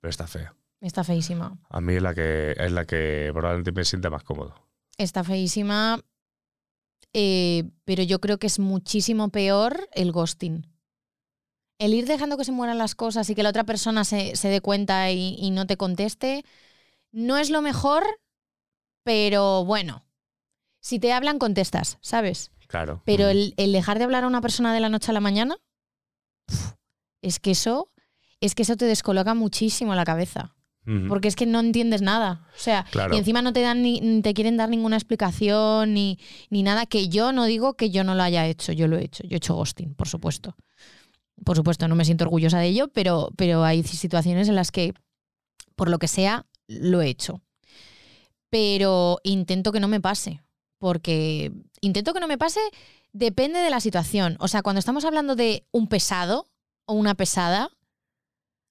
Pero está fea. está feísima. A mí es la que, es la que probablemente me sienta más cómodo. Está feísima. Eh, pero yo creo que es muchísimo peor el ghosting. El ir dejando que se mueran las cosas y que la otra persona se, se dé cuenta y, y no te conteste, no es lo mejor, pero bueno. Si te hablan, contestas, ¿sabes? Claro. Pero el, el dejar de hablar a una persona de la noche a la mañana, es que eso, es que eso te descoloca muchísimo la cabeza. Porque es que no entiendes nada. O sea, Claro. y encima no te dan ni, ni te quieren dar ninguna explicación ni, ni nada que yo no digo que yo no lo haya hecho. Yo lo he hecho. Yo he hecho ghosting, por supuesto. Por supuesto, no me siento orgullosa de ello, pero, pero hay situaciones en las que, por lo que sea, lo he hecho. Pero intento que no me pase. Porque intento que no me pase depende de la situación. O sea, cuando estamos hablando de un pesado o una pesada,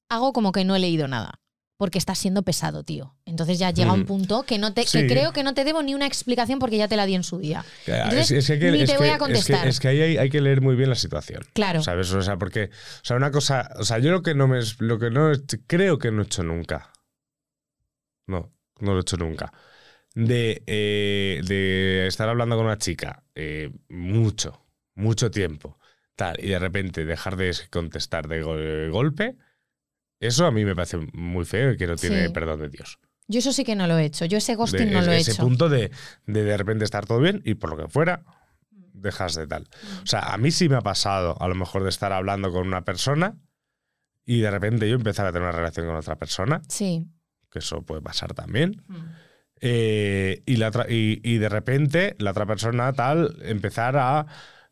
hago como que no he leído nada. Porque estás siendo pesado, tío. Entonces ya llega un Mm. punto que no te, Sí. que creo que no te debo ni una explicación porque ya te la di en su día. Entonces, Es- es que ni es te que- voy a es que- contestar. Es que, ahí hay, hay que leer muy bien la situación. Claro. ¿Sabes? O sea, porque, o sea, una cosa, o sea, yo lo que no me, lo que no, creo que no he hecho nunca. No, no lo he hecho nunca. De, eh, de estar hablando con una chica eh, mucho, mucho tiempo, tal, y de repente dejar de contestar de go- golpe, eso a mí me parece muy feo y que no tiene Sí. perdón de Dios. Yo eso sí que no lo he hecho. Yo ese ghosting De no lo he ese hecho. punto de, de de repente estar todo bien y por lo que fuera, dejas de tal. O sea, a mí sí me ha pasado a lo mejor de estar hablando con una persona y de repente yo empezar a tener una relación con otra persona, Sí. que eso puede pasar también. eh, y, la y, y de repente la otra persona tal empezar a,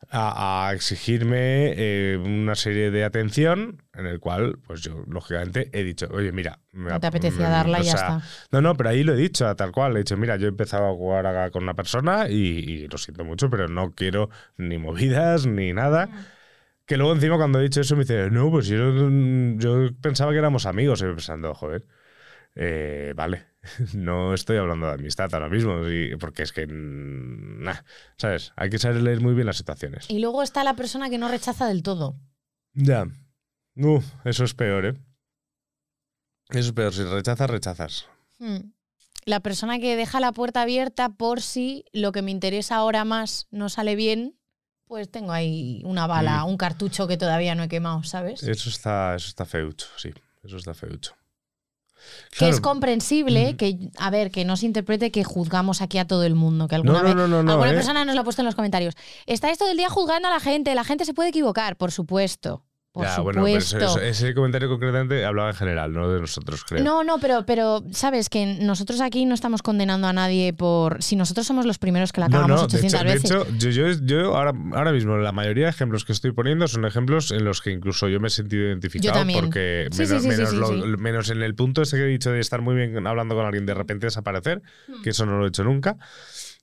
a- a exigirme eh, una serie de atención en el cual pues yo lógicamente he dicho oye mira me No te ap- apetecía me- darla y ya sea, está. no, no, pero ahí lo he dicho, tal cual. He dicho, mira, yo he empezado a jugar con una persona y, y lo siento mucho, pero no quiero ni movidas ni nada. Que luego encima cuando he dicho eso me dice, no, pues yo, yo pensaba que éramos amigos. Y pensando, joder, eh, vale, [LAUGHS] no estoy hablando de amistad ahora mismo, porque es que, mm, nah, ¿sabes? Hay que saber leer muy bien las situaciones. Y luego está la persona que no rechaza del todo. Ya. Uh, eso es peor, ¿eh? Eso es peor, si rechazas, rechazas. Hmm. La persona que deja la puerta abierta por si lo que me interesa ahora más no sale bien, pues tengo ahí una bala, Mm. un cartucho que todavía no he quemado, ¿sabes? Eso está, eso está feucho, sí. Eso está feucho. Que es comprensible que, a ver, que no se interprete que juzgamos aquí a todo el mundo, que alguna No, no, vez no, alguna eh. persona nos lo ha puesto en los comentarios. Estáis todo el día juzgando a la gente, la gente se puede equivocar, por supuesto. Por Ya, supuesto. bueno, pero eso- eso- ese comentario concretamente hablaba en general, no de nosotros, creo. No, no, pero, pero sabes que nosotros aquí no estamos condenando a nadie por. Si nosotros somos los primeros que la No, cagamos no, de 800 hecho, de veces. hecho, yo, yo, yo ahora, ahora mismo la mayoría de ejemplos que estoy poniendo son ejemplos en los que incluso yo me he sentido identificado Yo también. porque Sí, menos, sí, sí, sí, menos, sí, lo- sí. menos en el punto ese que he dicho de estar muy bien hablando con alguien de repente desaparecer, Hmm. que eso no lo he hecho nunca.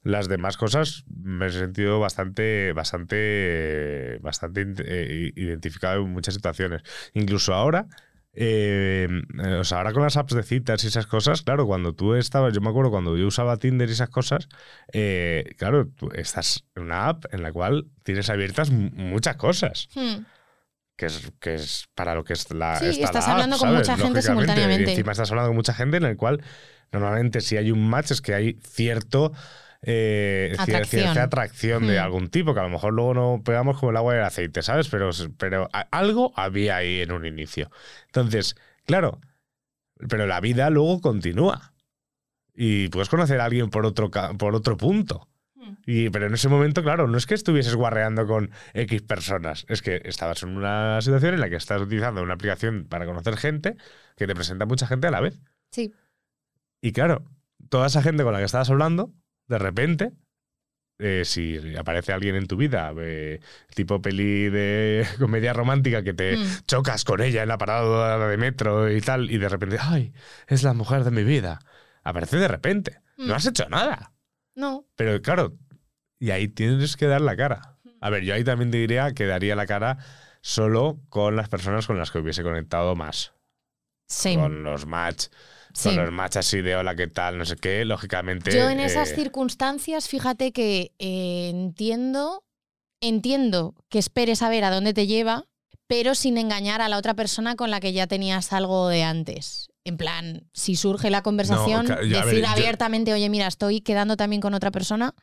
Las demás cosas me he sentido bastante, bastante, bastante eh, identificado en muchas situaciones. Incluso ahora, eh, o sea, ahora con las apps de citas y esas cosas, claro, cuando tú estabas, yo me acuerdo cuando yo usaba Tinder y esas cosas, eh, claro, tú estás en una app en la cual tienes abiertas muchas cosas, Hmm. que es, que es para lo que es la. Sí, está estás la app, hablando con ¿sabes? mucha gente simultáneamente. Y encima estás hablando con mucha gente en el cual normalmente si hay un match es que hay cierto. Eh, Atracción. cierta atracción de Hmm. algún tipo, que a lo mejor luego no pegamos como el agua y el aceite, ¿sabes? Pero, pero algo había ahí en un inicio. Entonces, claro, pero la vida luego continúa. Y puedes conocer a alguien por otro, por otro punto. Y, pero en ese momento, claro, no es que estuvieses guarreando con X personas, es que estabas en una situación en la que estás utilizando una aplicación para conocer gente que te presenta mucha gente a la vez. Sí. Y claro, toda esa gente con la que estabas hablando, de repente, eh, si aparece alguien en tu vida, eh, tipo peli de [LAUGHS] comedia romántica que te Mm. chocas con ella en la parada de metro y tal, y de repente, ¡ay! Es la mujer de mi vida. Aparece de repente. Mm. No has hecho nada. No. Pero claro, y ahí tienes que dar la cara. A ver, yo ahí también te diría que daría la cara solo con las personas con las que hubiese conectado más. Same. Con los match, Sí. con los match así de hola, ¿qué tal? No sé qué, lógicamente. Yo en esas eh, circunstancias, fíjate que eh, entiendo, entiendo que esperes a ver a dónde te lleva, pero sin engañar a la otra persona con la que ya tenías algo de antes. En plan, si surge la conversación, yo- ver, decir yo- abiertamente, oye, mira, estoy quedando también con otra persona.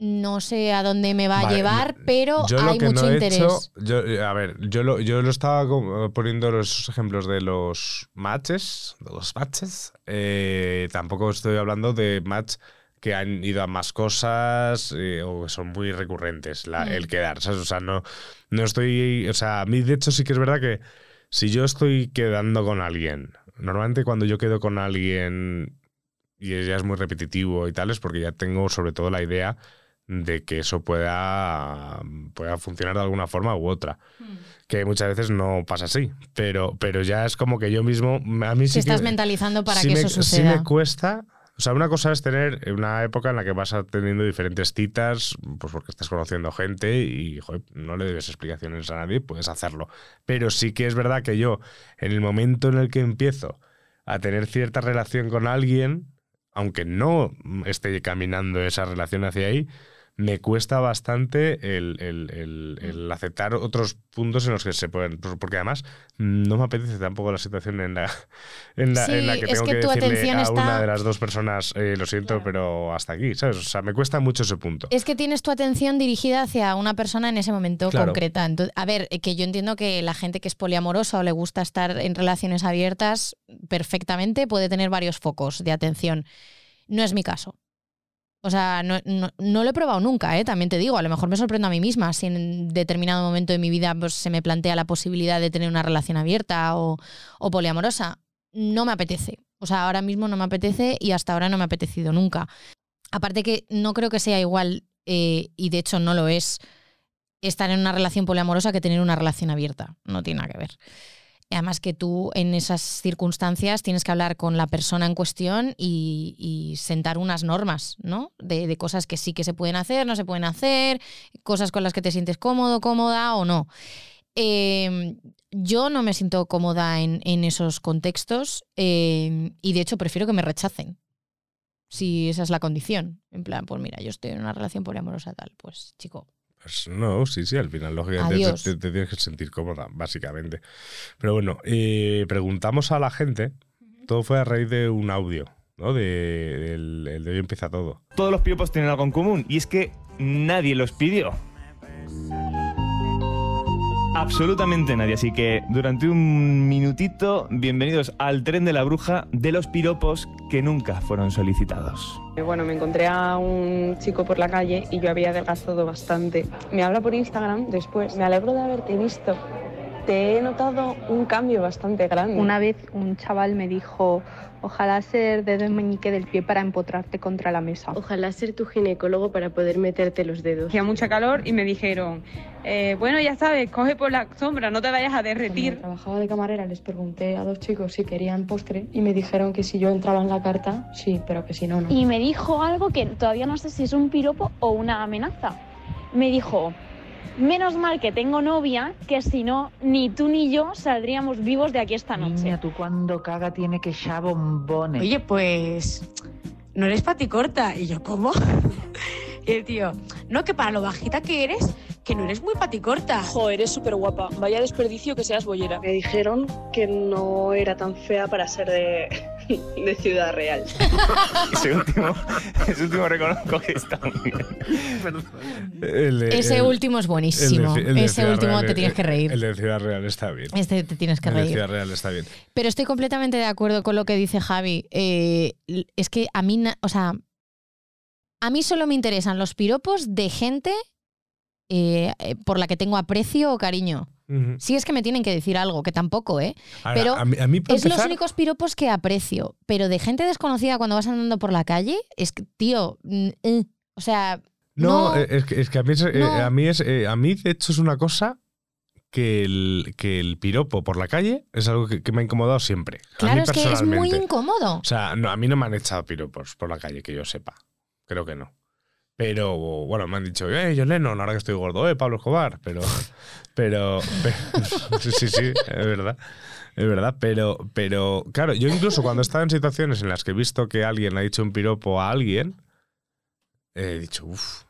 No sé a dónde me va a llevar, pero yo lo hay que mucho no he interés. hecho- yo, eh, a ver, yo lo, yo lo estaba como poniendo los ejemplos de los matches, de los matches. eh, tampoco estoy hablando de match que han ido a más cosas eh, o que son muy recurrentes, la- Mm. el quedar, ¿sabes? O sea, no, no estoy. O sea, a mí de hecho sí que es verdad que si yo estoy quedando con alguien, normalmente cuando yo quedo con alguien y ya es muy repetitivo y tal, es porque ya tengo sobre todo la idea de que eso pueda, pueda funcionar de alguna forma u otra. Que muchas veces no pasa así, pero, pero ya es como que yo mismo, a mí sí Te estás que, mentalizando para sí que me, eso sí suceda. me cuesta. O sea, una cosa es tener una época en la que vas teniendo diferentes citas, pues porque estás conociendo gente y joder, no le debes explicaciones a nadie, puedes hacerlo. Pero sí que es verdad que yo, en el momento en el que empiezo a tener cierta relación con alguien, aunque no esté caminando esa relación hacia ahí, me cuesta bastante el, el- el- el aceptar otros puntos en los que se pueden. por- Porque además no me apetece tampoco la situación en la, [LAUGHS] en la, en la Sí, que es tengo que que, tu decirle atención a está- una de las dos personas, eh, lo siento, Claro. pero hasta aquí, ¿sabes? O sea, me cuesta mucho ese punto. Es que tienes tu atención dirigida hacia una persona en ese momento Claro. concreta. Entonces, a ver, eh, que yo entiendo que la gente que es poliamorosa o le gusta estar en relaciones abiertas perfectamente puede tener varios focos de atención. No es mi caso. O sea, no, no- no lo he probado nunca, ¿eh? también te digo. A lo mejor me sorprendo a mí misma si en determinado momento de mi vida pues, se me plantea la posibilidad de tener una relación abierta o, o poliamorosa. No me apetece. O sea, ahora mismo no me apetece y hasta ahora no me ha apetecido nunca. Aparte que no creo que sea igual, eh, y de hecho no lo es, estar en una relación poliamorosa que tener una relación abierta. No tiene nada que ver. Además que tú en esas circunstancias tienes que hablar con la persona en cuestión y, sentar unas normas, ¿no? De, cosas que sí que se pueden hacer, no se pueden hacer, cosas con las que te sientes cómodo, cómoda o no. Eh, yo no me siento cómoda en, esos contextos eh, y de hecho prefiero que me rechacen. Si esa es la condición. En plan, pues mira, yo estoy en una relación poliamorosa tal, pues chico, Pues no, sí, sí, al final, lógicamente, te, Adiós. te- te tienes que sentir cómoda, básicamente. Pero bueno, eh, preguntamos a la gente, todo fue a raíz de un audio, ¿no? De, del el de hoy empieza todo. Todos los piropos tienen algo en común y es que nadie los pidió. Absolutamente nadie, así que durante un minutito, bienvenidos al tren de la bruja de los piropos que nunca fueron solicitados. Eh, Bueno, me encontré a un chico por la calle y yo había adelgazado bastante. Me habla por Instagram después. Me alegro de haberte visto. Te he notado un cambio bastante grande. Una vez un chaval me dijo, ojalá ser dedo en meñique del pie para empotrarte contra la mesa. Ojalá ser tu ginecólogo para poder meterte los dedos. Hacía mucha calor y me dijeron, eh, bueno, ya sabes, coge por la sombra, no te vayas a Cuando derretir. trabajaba de camarera les pregunté a dos chicos si querían postre y me dijeron que si yo entraba en la carta, sí, pero que si no, no. Y me dijo algo que todavía no sé si es un piropo o una amenaza. Me dijo, menos mal que tengo novia, que si no, ni tú ni yo saldríamos vivos de aquí esta noche. tú cuando caga tiene que echar bombones. Oye, pues no eres paticorta. Y yo, ¿cómo? [LAUGHS] y el tío, no, que para lo bajita que eres, que no eres muy paticorta. Jo, eres súper guapa. Vaya desperdicio que seas bollera. Me dijeron que no era tan fea para ser de, [LAUGHS] de Ciudad Real. [LAUGHS] Ese último, ese último reconozco que está muy bien. El de- Ese el- último es buenísimo. el de- el de Ese último Real, te tienes que reír. El de Ciudad Real está bien. Este te tienes que el de reír. Ciudad Real está bien. Pero estoy completamente de acuerdo con lo que dice Javi. Eh, es que a mí, o sea, a mí solo me interesan los piropos de gente eh, eh, por la que tengo aprecio o cariño. Sí es que me tienen que decir algo, que tampoco, ¿eh? Ahora, Pero a mí, a Es los únicos piropos que aprecio. Pero de gente desconocida cuando vas andando por la calle, es que, tío, mm, eh, o sea, No, No. eh, es, que, es que a mí, es, eh, a, mí es, eh, a mí de hecho es una cosa que el, que el piropo por la calle es algo que, que me ha incomodado siempre. a Claro, mí es que es muy incómodo. O sea, no, a mí no me han echado piropos por la calle, que yo sepa. Creo que no. Pero, bueno, me han dicho, eh, John Lennon, ahora que estoy gordo, eh, Pablo Escobar. Pero, pero, pero- [LAUGHS] sí, sí, sí, es verdad. Es verdad, pero, pero, claro, yo incluso cuando he estado en situaciones en las que he visto que alguien ha dicho un piropo a alguien, he dicho, uff,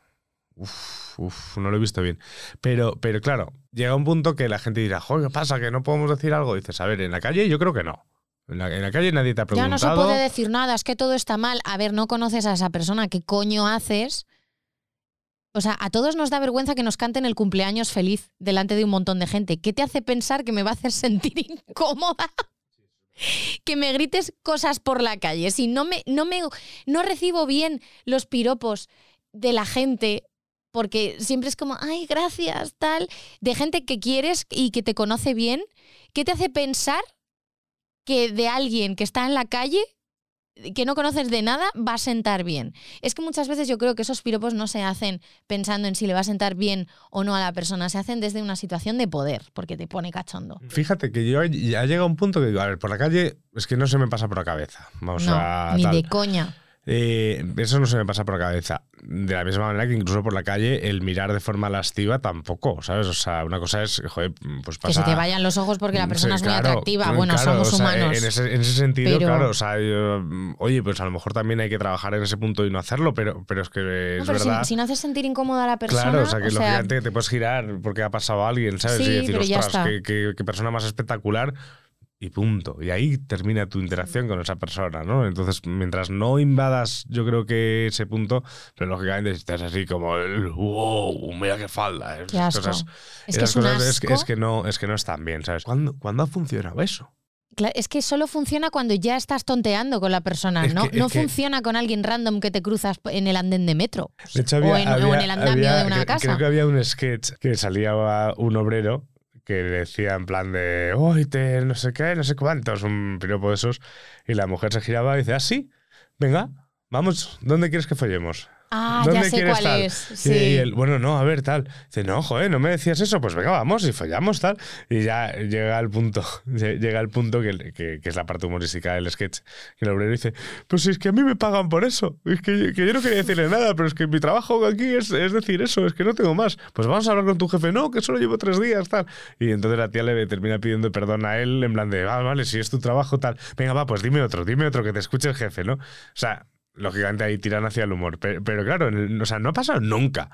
uff, uff, no lo he visto bien. Pero, pero claro, llega un punto que la gente dirá, joder, ¿qué pasa? ¿Que no podemos decir algo? Y dices, a ver, en la calle yo creo que no. En la, en la calle nadie te ha Ya preguntado. no se puede decir nada, es que todo está mal. A ver, no conoces a esa persona, ¿qué coño haces? O sea, a todos nos da vergüenza que nos canten el cumpleaños feliz delante de un montón de gente. ¿Qué te hace pensar que me va a hacer sentir [LAUGHS] incómoda? Que me grites cosas por la calle. Si no me, no me, no recibo bien los piropos de la gente, porque siempre es como, ay, gracias, tal, de gente que quieres y que te conoce bien, ¿qué te hace pensar que de alguien que está en la calle, que no conoces de nada, va a sentar bien. Es que muchas veces yo creo que esos piropos no se hacen pensando en si le va a sentar bien o no a la persona, se hacen desde una situación de poder, porque te pone cachondo. Fíjate que yo ya llega un punto que digo, a ver, por la calle es que no se me pasa por la cabeza. Vamos no, a. ni tal. de coña. Eh, eso no se me pasa por la cabeza. De la misma manera que incluso por la calle el mirar de forma lasciva tampoco, ¿sabes? O sea, una cosa es, joder, pues pasa... Que se te vayan los ojos porque la persona Sí, es muy claro, atractiva. Bueno, claro, somos o sea, humanos. En ese, en ese sentido, Pero- claro, o sea, yo, mm, oye, pues a lo mejor también hay que trabajar en ese punto y no hacerlo, pero, pero es que No, pero si- verdad. si, no haces sentir incómoda a la persona. Claro, o sea, que lógicamente te puedes girar porque ha pasado alguien, ¿sabes? Sí, y decir, ostras, qué- qué persona más espectacular. Y punto. Y ahí termina tu interacción con esa persona, ¿no? Entonces, mientras no invadas, yo creo que ese punto, pero lógicamente estás así como el wow, mira qué falda. Qué asco. cosas- Es que es cosas es que, asco. es que no, es que no están bien, ¿sabes? ¿Cuándo, ¿cuándo ha funcionado eso? Es que solo funciona cuando ya estás tonteando con la persona, Es ¿no? que- no que- funciona con alguien random que te cruzas en el andén de metro. De hecho, o, había, en, o había- en el andamio había- de una cre- casa. Creo que había un sketch que salía un obrero que decía en plan de, uy, te no sé qué, no sé cuántos, un piropo de esos, y la mujer se giraba y dice, ah, sí, venga, vamos, ¿dónde quieres que follemos? Ah, ¿Dónde ya sé cuál tal?". es. Sí. Y él, bueno, no, a ver, tal. Dice, no, joder, no me decías eso, pues venga, vamos y follamos, tal. Y ya llega el punto, [LAUGHS] llega el punto que, que- que es la parte humorística del sketch, que el obrero dice, pues es que a mí me pagan por eso. Es que, que yo no quería decirle nada, pero es que mi trabajo aquí es, es decir eso, es que no tengo más. Pues vamos a hablar con tu jefe, no, que solo llevo tres días, tal. Y entonces la tía le termina pidiendo perdón a él, en plan de, ah, vale, si es tu trabajo, tal. Venga, va, pues dime otro, dime otro, que te escuche el jefe, ¿no? O sea, lógicamente ahí tiran hacia el humor. Pero, pero claro, el- o sea, no ha pasado nunca.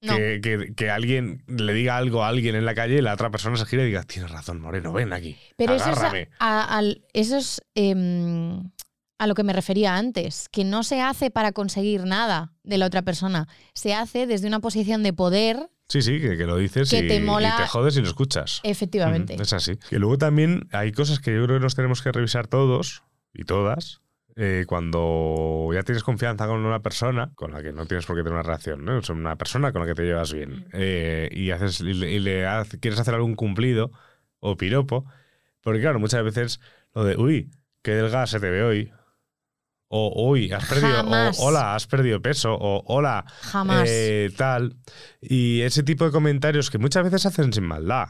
No. Que, que- que alguien le diga algo a alguien en la calle y la otra persona se gira y diga, tienes razón, Moreno, ven aquí. Pero eso es, a, agárrame. a- al- eso es, em, a lo que me refería antes, que no se hace para conseguir nada de la otra persona, se hace desde una posición de poder, Sí, sí, que, que lo dices que y, te mola- y te jodes y lo escuchas. efectivamente. Ujú, Es así. Y luego también hay cosas que yo creo que nos tenemos que revisar todos y todas. Eh, cuando ya tienes confianza con una persona con la que no tienes por qué tener una relación, ¿no? Sea, una persona con la que te llevas bien eh, y, haces, y le, y le haz- quieres hacer algún cumplido o piropo, porque claro, muchas veces lo de, uy, qué delgada se te ve hoy, o uy, has perdido, Jamás. o hola, has perdido peso, o hola, Jamás. eh, tal. Y ese tipo de comentarios que muchas veces hacen sin maldad,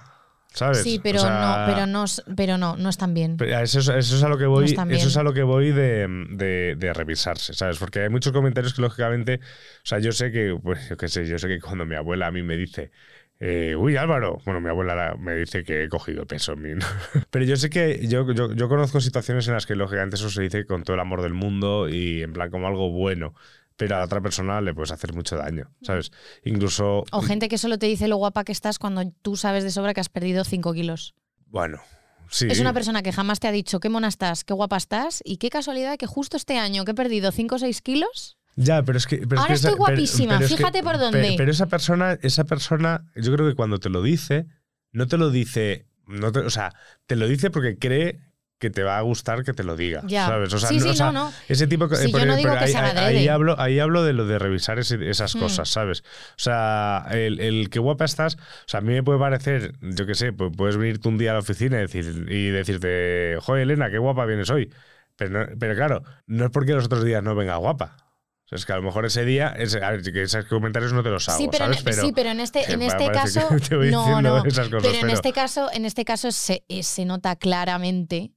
¿sabes? Sí, pero O sea, no, pero no, pero no, no están bien. Eso, es- eso es a lo que voy, eso es a lo que voy de, de- de revisarse, ¿sabes? Porque hay muchos comentarios que lógicamente, o sea, yo sé que, pues, yo qué sé, yo sé que cuando mi abuela a mí me dice, eh, uy Álvaro, bueno, mi abuela la- me dice que he cogido peso, en mí, [LAUGHS] pero yo sé que yo, yo, yo conozco situaciones en las que lógicamente eso se dice con todo el amor del mundo y en plan como algo bueno. Pero a la otra persona le puedes hacer mucho daño, ¿sabes? Incluso. O gente que solo te dice lo guapa que estás cuando tú sabes de sobra que has perdido 5 kilos. Bueno, sí. Es una persona que jamás te ha dicho qué mona estás, qué guapa estás y qué casualidad que justo este año que he perdido 5 o 6 kilos. Ya, pero es que. pero es Ahora esa- estoy pero- guapísima, pero es que- fíjate por dónde. Pero, esa persona, esa persona, yo creo que cuando te lo dice, no te lo dice. No te- o sea, te lo dice porque cree que te va a gustar que te lo diga. Ya. ¿Sabes? O sea, Sí, no, sí, o sea, no, no. Ese tipo de Sí, yo no digo que ahí, sea ahí- hablo, ahí hablo de lo de revisar ese- esas Hmm. cosas, ¿sabes? O sea, el, el que guapa estás, o sea, a mí me puede parecer, yo qué sé, pu- puedes venirte un día a la oficina y, decir, y decirte, joder, Elena, qué guapa vienes hoy. Pero, no- pero claro, no es porque los otros días no venga guapa. O sea, es que a lo mejor ese día, ese- a ver, que esos comentarios no te los hago, Sí, pero, ¿sabes? en, sí, pero en este, en este caso. [LAUGHS] no, no. esas cosas, pero en este caso, en este caso se, eh, se nota claramente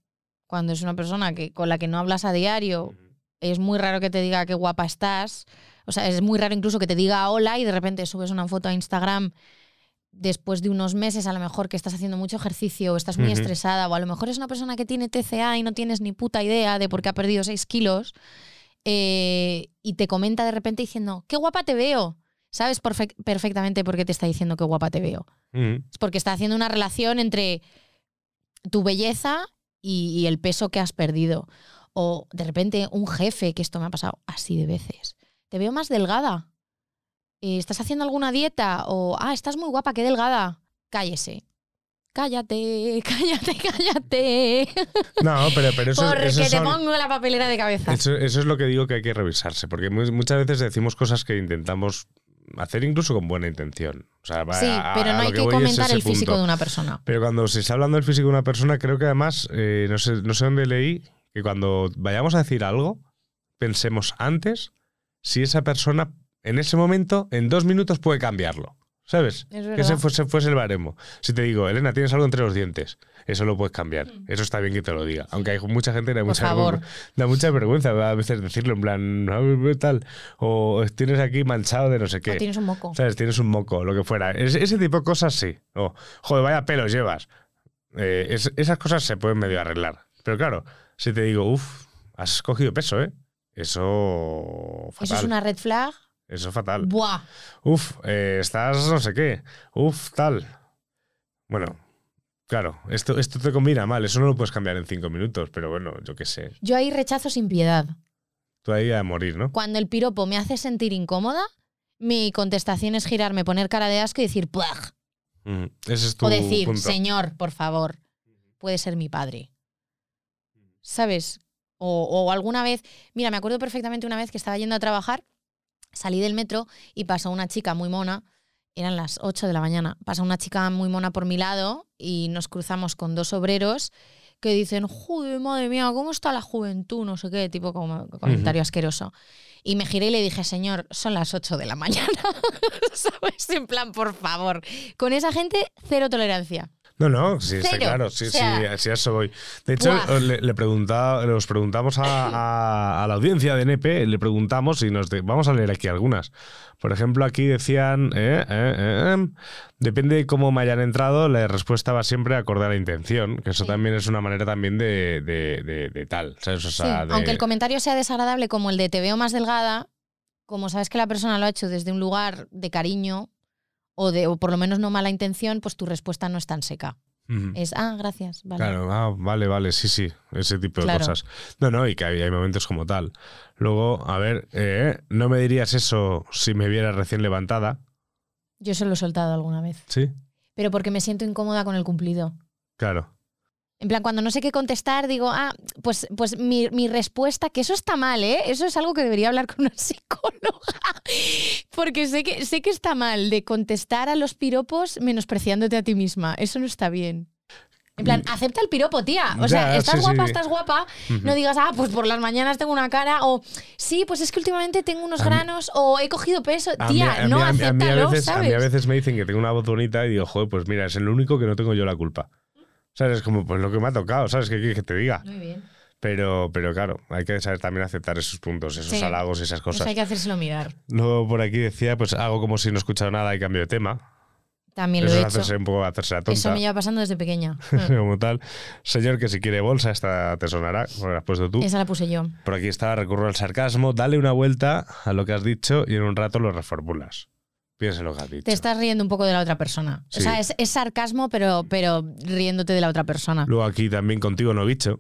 cuando es una persona que, con la que no hablas a diario. Es muy raro que te diga qué guapa estás. O sea, es muy raro incluso que te diga hola y de repente subes una foto a Instagram después de unos meses, a lo mejor que estás haciendo mucho ejercicio o estás muy estresada, o a lo mejor es una persona que tiene TCA y no tienes ni puta idea de por qué ha perdido 6 kilos, eh, y te comenta de repente diciendo, qué guapa te veo. Sabes perfec- perfectamente por qué te está diciendo qué guapa te veo. Es porque está haciendo una relación entre tu belleza y, y el peso que has perdido. O de repente un jefe, que esto me ha pasado así de veces. Te veo más delgada. Eh, ¿Estás haciendo alguna dieta? O, ah, estás muy guapa, qué delgada. Cállese. Cállate, [LAUGHS] cállate, cállate. [LAUGHS] No, pero, pero eso, Porque eso te son- pongo la papelera de cabeza. Eso, eso es lo que digo que hay que revisarse, porque mu- muchas veces decimos cosas que intentamos hacer incluso con buena intención. O sea, va Sí, a- pero no hay que comentar el físico de una persona. Pero cuando se está hablando del físico de una persona, creo que además, eh, no, sé, no sé dónde leí, que cuando vayamos a decir algo, pensemos antes si esa persona en ese momento, en dos minutos, puede cambiarlo. ¿Sabes? Es que ese fuese, fuese el baremo. Si te digo, Elena, tienes algo entre los dientes, eso lo puedes cambiar. Eso está bien que te lo diga. Aunque hay mucha gente que da Mm. Mucha, da mucha vergüenza a veces decirlo, en plan, "Ah, tal. O tienes aquí manchado de no sé qué. O tienes un moco. ¿Sabes? Tienes un moco, lo que fuera. Es- ese tipo de cosas sí. O, joder, vaya pelos llevas. Eh, es- esas cosas se pueden medio arreglar. Pero claro, si te digo, uff, has cogido peso, ¿eh? Eso. Fatal. Eso es una red flag. Eso es fatal. Buah. Uf, eh, estás no sé qué. Uf, tal. Bueno, claro, esto, esto te combina mal. Eso no lo puedes cambiar en cinco minutos, pero bueno, yo qué sé. Yo ahí rechazo sin piedad. Tú ahí a morir, ¿no? Cuando el piropo me hace sentir incómoda, mi contestación es girarme, poner cara de asco y decir ¡puaj! Mm, Ese es tu O decir, punto. señor, por favor, puede ser mi padre. ¿Sabes? O, o alguna vez, mira, me acuerdo perfectamente una vez que estaba yendo a trabajar, salí del metro y pasó una chica muy mona, eran las 8 de la mañana, pasó una chica muy mona por mi lado y nos cruzamos con dos obreros que dicen, joder, madre mía, ¿cómo está la juventud? No sé qué, tipo como comentario asqueroso. Y me giré y le dije, señor, son las 8 de la [LAUGHS] mañana. [LAUGHS] ¿Sabes? En plan, por favor. Con esa gente, cero tolerancia. No, no, sí, está Cero. claro, sí, O sea, sí, a eso voy. De hecho, ¡buah! le, les preguntamos a, [LAUGHS] a- a la audiencia de NP, le preguntamos y nos... de- vamos a leer aquí algunas. Por ejemplo, aquí decían, eh, eh, eh, em, depende de cómo me hayan entrado, la respuesta va siempre acorde a la intención, que eso también es una manera también de, de- de- de tal, ¿sabes? O Sí, sea, de- Aunque el comentario sea desagradable como el de te veo más delgada, como sabes que la persona lo ha hecho desde un lugar de cariño o, de, o por lo menos no mala intención, pues tu respuesta no es tan seca. Es, ah, gracias, vale. Claro, ah, vale, vale, sí, sí, ese tipo de Claro. cosas. No, no, y que hay, hay momentos como tal. Luego, a ver, eh, no me dirías eso si me vieras recién levantada, Yo se lo he soltado alguna vez. ¿sí? Pero porque me siento incómoda con el cumplido. Claro. En plan, cuando no sé qué contestar, digo, ah, pues, pues mi, mi respuesta, que eso está mal, ¿eh? Eso es algo que debería hablar con una [LAUGHS] psicóloga. Porque sé que, sé que está mal de contestar a los piropos menospreciándote a ti misma. Eso no está bien. En plan, acepta el piropo, tía. O sea, Mm. Ya, estás sí, guapa, sí. estás guapa. No digas, ah, pues por las mañanas tengo una cara. O, sí, pues es que últimamente tengo unos A mí- granos. O he cogido peso. Tía, no, acéptalo, veces, a mí a veces me dicen que tengo una voz bonita y digo, joder, pues mira, es el único que no tengo yo la culpa. ¿Sabes? Es como, pues lo que me ha tocado, ¿sabes? ¿Qué quieres que te diga? Muy bien. Pero, pero claro, hay que saber también aceptar esos puntos, esos Sí. halagos y esas Eso cosas. hay que hacérselo mirar. Luego por aquí decía, pues hago como si no he escuchado nada y cambio de tema. También Eso lo he es hecho. hacerse un poco hacerse la tonta. Eso me lleva pasando desde pequeña. [LAUGHS] como tal. Señor, que si quiere bolsa, esta te sonará, como la has puesto tú. Esa la puse yo. Por aquí está, recurro al sarcasmo. Dale una vuelta a lo que has dicho y en un rato lo reformulas. Te estás riendo un poco de la otra persona. Sí. O sea, es, es sarcasmo, pero, pero riéndote de la otra persona. Luego aquí también contigo no bicho.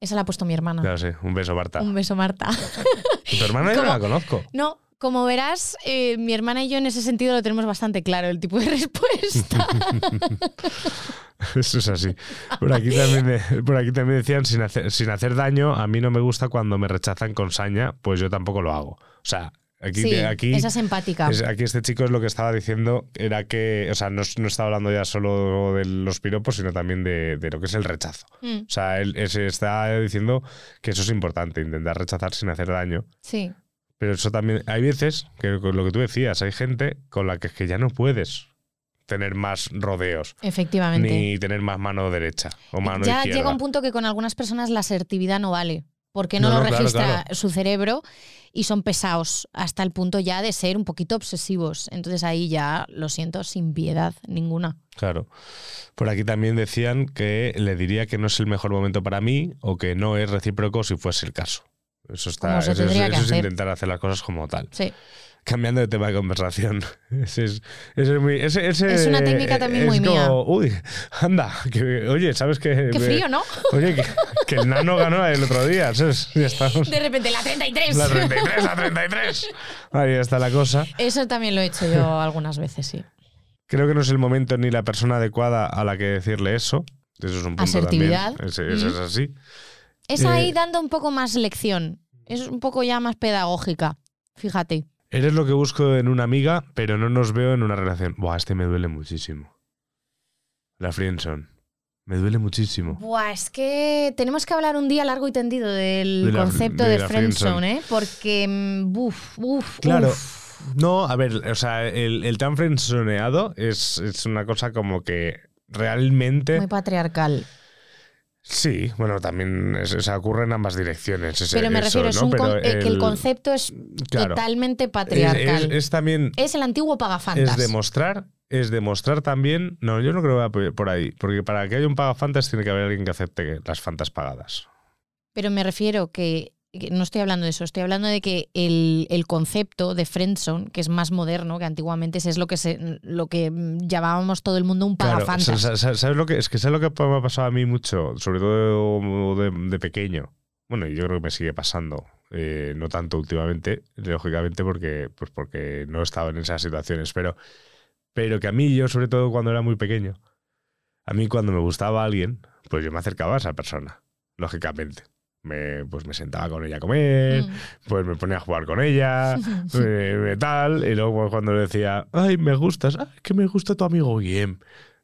Esa la ha puesto mi hermana. Ya lo sé, un beso, Marta. Un beso, Marta. [LAUGHS] Tu hermana yo no la conozco. No, como verás, eh, mi hermana y yo en ese sentido lo tenemos bastante claro, el tipo de [LAUGHS] respuesta. [LAUGHS] Eso es así. Por aquí también, por aquí también decían, sin hacer, sin hacer daño, a mí no me gusta cuando me rechazan con saña, pues yo tampoco lo hago. O sea, aquí... sí, aquí esa es empática. es- aquí este chico es lo que estaba diciendo, era que, o sea, no, no estaba hablando ya solo de los piropos, sino también de, de lo que es el rechazo. Mm, O sea, él, él se está diciendo que eso es importante, intentar rechazar sin hacer daño, sí. Pero eso también, hay veces que con lo que tú decías, hay gente con la que es que ya no puedes tener más rodeos. Efectivamente. Ni tener más mano derecha o mano ya izquierda. llega un punto que con algunas personas la asertividad no vale. Porque no, No, lo claro, registra claro. su cerebro y son pesados hasta el punto ya de ser un poquito obsesivos. Entonces ahí ya lo siento, sin piedad ninguna. Claro. Por aquí también decían que le diría que no es el mejor momento para mí o que no es recíproco si fuese el caso. Eso está. Eso es- tendría que eso es hacer. intentar hacer las cosas como tal. Sí. Cambiando de tema de conversación. [LAUGHS] Ese es, ese es muy. Ese, ese- Es una técnica también es muy mía. como, Uy, anda. que- oye, ¿sabes qué? Qué frío, ¿no? Oye, que, que el nano ganó el otro día. ¿sabes? Ya [LAUGHS] estamos. De repente, la 33. La 33, la 33. Ahí está la cosa. Eso también lo he hecho yo algunas veces, sí. Creo que no es el momento ni la persona adecuada a la que decirle eso. Eso es un punto Asertividad. también. Ese- ese Mm. es así. Es Eh, ahí dando un poco más lección. Es un poco ya más pedagógica. Fíjate. Eres lo que busco en una amiga, pero no nos veo en una relación. Buah, este me duele muchísimo. La friendzone. Me duele muchísimo. Buah, es que tenemos que hablar un día largo y tendido del De la- concepto de de, friendzone, ¿eh? Porque, mm, buf, uf, Claro. uf. No, a ver, o sea, el, el tan friendzoneado es, es una cosa como que realmente... Muy patriarcal. Sí, bueno, también es- o sea, ocurre en ambas direcciones. ese- Pero me eso, refiero, es un Pero eh, que el concepto es claro. totalmente patriarcal. es- es también... Es el antiguo pagafantas. Es demostrar, es demostrar también. No, yo no creo que vaya por- ahí. Porque para que haya un pagafantas tiene que haber alguien que acepte las fantas pagadas. Pero me refiero que no estoy hablando de eso, estoy hablando de que el, el concepto de friendzone, que es más moderno que antiguamente, es lo que se, lo que mm, llamábamos todo el mundo un pagafantas. sa- sa- ¿sabes lo que? Es que sabes lo que me ha pasado a mí mucho, sobre todo de, de pequeño. Bueno, y yo creo que me sigue pasando. eh, no tanto últimamente, lógicamente, porque, pues porque no he estado en esas situaciones. Pero, pero que a mí, yo, sobre todo cuando era muy pequeño, a mí cuando me gustaba alguien, pues yo me acercaba a esa persona, lógicamente. Me, pues me sentaba con ella a comer, Mm. pues me ponía a jugar con ella, [LAUGHS] eh, tal, y luego cuando le decía, ay, me gustas, ay, que me gusta tu amigo Guillem.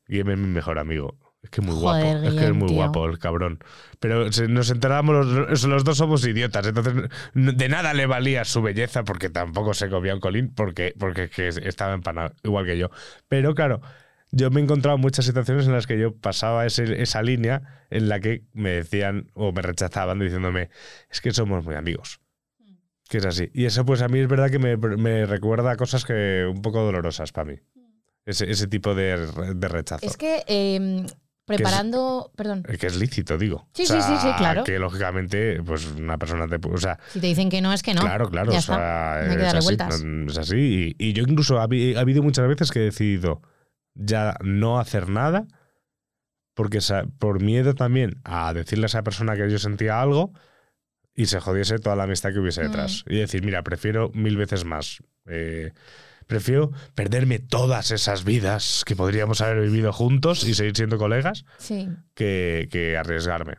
Guillem es mi mejor amigo. Es que es muy Joder, guapo, es que es muy tío. guapo el cabrón. Pero nos enterábamos, los, los dos somos idiotas, entonces de nada le valía su belleza porque tampoco se comía un colín porque, porque es que estaba empanado, igual que yo. Pero claro, yo me he encontrado muchas situaciones en las que yo pasaba ese- esa línea en la que me decían o me rechazaban diciéndome, es que somos muy amigos. Que es así. Y eso pues a mí es verdad que me, me recuerda a cosas que un poco dolorosas para mí. Ese, ese tipo de, re- de rechazo. Es que eh, preparando, perdón, Eh, Que es lícito, digo. Sí, O sí, sí, sí, claro. Que lógicamente, pues una persona te. O sea, si te dicen que no es que no. claro, claro. Ya o está. sea, No hay que es darle así, vueltas. no, es así. Y, y yo incluso ha habido muchas veces que he decidido ya no hacer nada porque por miedo también a decirle a esa persona que yo sentía algo y se jodiese toda la amistad que hubiese detrás. Mm. Y decir, mira, prefiero mil veces más. eh, prefiero perderme todas esas vidas que podríamos haber vivido juntos y seguir siendo colegas Sí. que, que arriesgarme.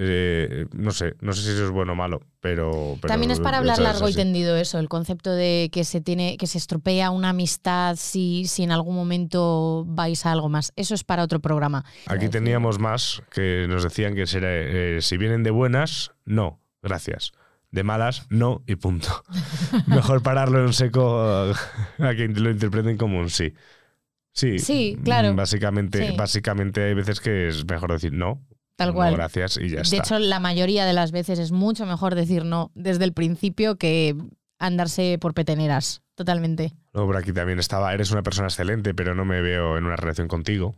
Eh, no sé, no sé si eso es bueno o malo, pero... pero También es para hablar largo y tendido eso, el concepto de que se tiene, que se estropea una amistad si, si en algún momento vais a algo más. Eso es para otro programa. Aquí teníamos más que nos decían que será, eh, si vienen de buenas, no, gracias. De malas, no y punto. [LAUGHS] Mejor pararlo en seco a que lo interpreten como un sí. Sí, Sí, claro. Básicamente, Sí. básicamente hay veces que es mejor decir no. Tal no, cual. gracias y ya de está. hecho, la mayoría de las veces es mucho mejor decir no desde el principio que andarse por peteneras. Totalmente. Luego por aquí también estaba, eres una persona excelente, pero no me veo en una relación contigo.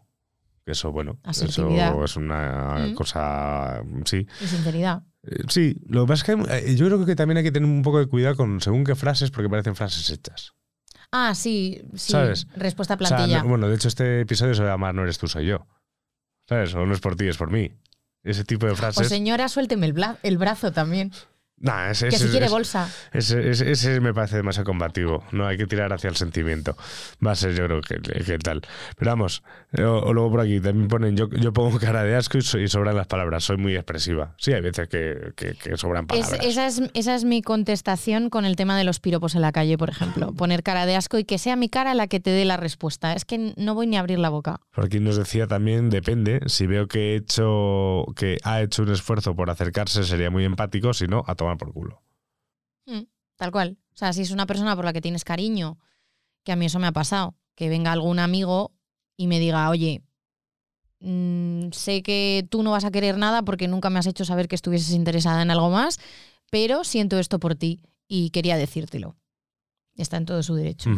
Eso, bueno, eso Asertividad. es una Mm. cosa, sí. Y sinceridad. Eh, Sí, lo que pasa es que eh, yo creo que también hay que tener un poco de cuidado con según qué frases, porque parecen frases hechas. Ah, sí, sí. ¿Sabes? Respuesta a O sea, plantilla. no- bueno, de hecho este episodio se va a llamar No eres tú, soy yo. ¿Sabes? O no es por ti, es por mí. Ese tipo de o frases... señora, suélteme el, bla- el brazo también. Nah, ese, que ese- si quiere ese- bolsa. Ese, ese- me parece demasiado combativo. No hay que tirar hacia el sentimiento. Va a ser, yo creo que, que tal. Pero vamos, eh, o, o luego por aquí también ponen: yo, yo pongo cara de asco y, so- y sobran las palabras. Soy muy expresiva. Sí, hay veces que, que- que sobran Es- palabras. esa, es, esa es mi contestación con el tema de los piropos en la calle, por ejemplo. Poner cara de asco y que sea mi cara la que te dé la respuesta. Es que no voy ni a abrir la boca. Por aquí nos decía también: depende. Si veo que, he hecho, que ha hecho un esfuerzo por acercarse, sería muy empático. Si no, a tomar por culo. Mm. tal cual. O sea, si es una persona por la que tienes cariño, que a mí eso me ha pasado, que venga algún amigo y me diga, oye, mm, sé que tú no vas a querer nada porque nunca me has hecho saber que estuvieses interesada en algo más, pero siento esto por ti y quería decírtelo. Está en todo su derecho.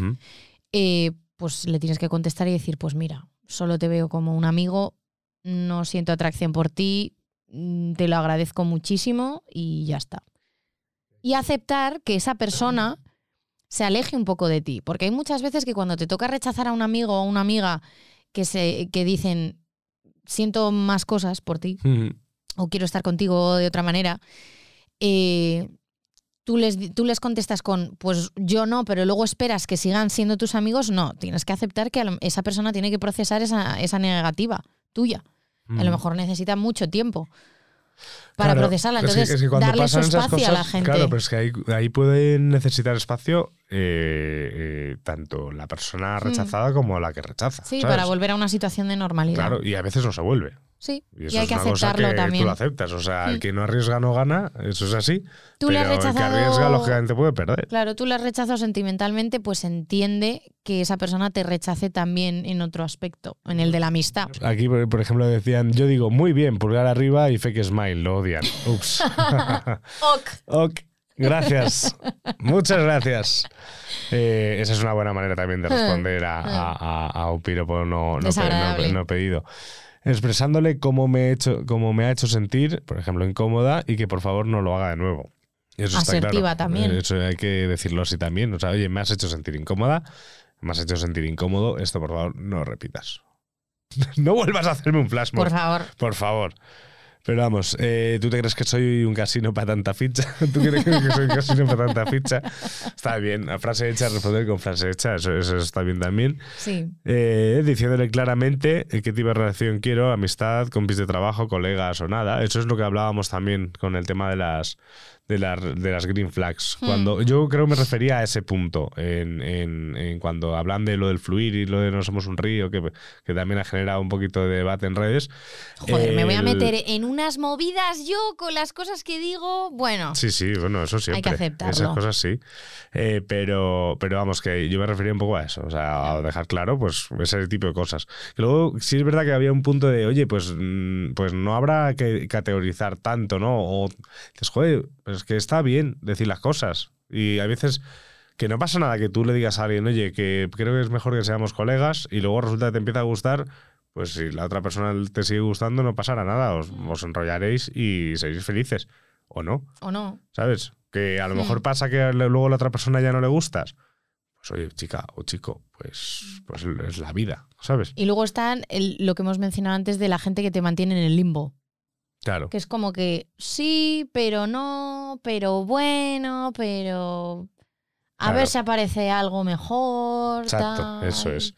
Eh, pues le tienes que contestar y decir, pues mira, solo te veo como un amigo, no siento atracción por ti, mm, te lo agradezco muchísimo y ya está. Y aceptar que esa persona se aleje un poco de ti, porque hay muchas veces que cuando te toca rechazar a un amigo o a una amiga que, se, que dicen, siento más cosas por ti, o quiero estar contigo de otra manera, eh, tú, les, tú les contestas con, pues yo no, pero luego esperas que sigan siendo tus amigos, no, tienes que aceptar que esa persona tiene que procesar esa, esa negativa tuya. A lo Ujú. mejor necesita mucho tiempo para Claro, procesarla. es que- Entonces, es que darle su espacio a la gente. Claro, pero es que ahí, ahí pueden necesitar espacio eh, eh, tanto la persona rechazada como la que rechaza. Sí, ¿sabes? para volver a una situación de normalidad. Claro, y a veces no se vuelve. Sí, Y hay es que una cosa aceptarlo que también. tú lo aceptas. O sea, el Mm. que no arriesga no gana, eso es así. Tú le has pero el que arriesga, lógicamente, puede perder. Claro, tú le has rechazado sentimentalmente, pues entiende que esa persona te rechace también en otro aspecto, en el de la amistad. Aquí, por ejemplo, decían, yo digo, muy bien, pulgar arriba y fake smile, lo odian. Ups. [LAUGHS] [LAUGHS] Ok. ok. Gracias. Muchas gracias. Eh, esa es una buena manera también de responder a, a- a- a un piropo no- no pedido. Expresándole cómo me, he hecho, cómo me ha hecho sentir, por ejemplo, incómoda y que por favor no lo haga de nuevo. Eso está Asertiva claro. también. Eh, Eso hay que decirlo así también. O sea, oye, me has hecho sentir incómoda, me has hecho sentir incómodo, esto por favor no lo repitas. [LAUGHS] no vuelvas a hacerme un flash mob. Por favor. Por favor. Pero vamos, eh, ¿tú te crees que soy un casino para tanta ficha? [LAUGHS] ¿Tú crees que soy un casino para tanta ficha? Está bien, a frase hecha, responder con frase hecha, eso, eso está bien también. Sí. Eh, diciéndole claramente qué tipo de relación quiero, amistad, compis de trabajo, colegas o nada. Eso es lo que hablábamos también con el tema de las, de las, de las green flags. Hmm. Cuando, yo creo que me refería a ese punto, en, en- en cuando hablan de lo del fluir y lo de no somos un río, que, que también ha generado un poquito de debate en redes. Joder, me voy a meter en unas movidas yo con las cosas que digo. Bueno, Sí, sí, bueno, eso siempre. Hay que aceptarlo. Esas cosas sí. Eh, pero, pero vamos, que yo me refería un poco a eso. O sea, a dejar claro, pues, ese tipo de cosas. Que luego, sí es verdad que había un punto de, oye, pues, mm, pues no habrá que categorizar tanto, ¿no? O dices, joder, es que está bien decir las cosas. Y a veces. Que no pasa nada que tú le digas a alguien, oye, que creo que es mejor que seamos colegas y luego resulta que te empieza a gustar, pues si la otra persona te sigue gustando no pasará nada, os, os enrollaréis y seréis felices. ¿O no? o no. ¿Sabes? Que a lo mejor pasa que luego a la otra persona ya no le gustas. Pues oye, chica o chico, pues, pues es la vida, ¿sabes? Y luego está el- lo que hemos mencionado antes de la gente que te mantiene en el limbo. Claro. Que es como que sí, pero no, pero bueno, pero. A Claro. ver si aparece algo mejor. Exacto, tal. eso es.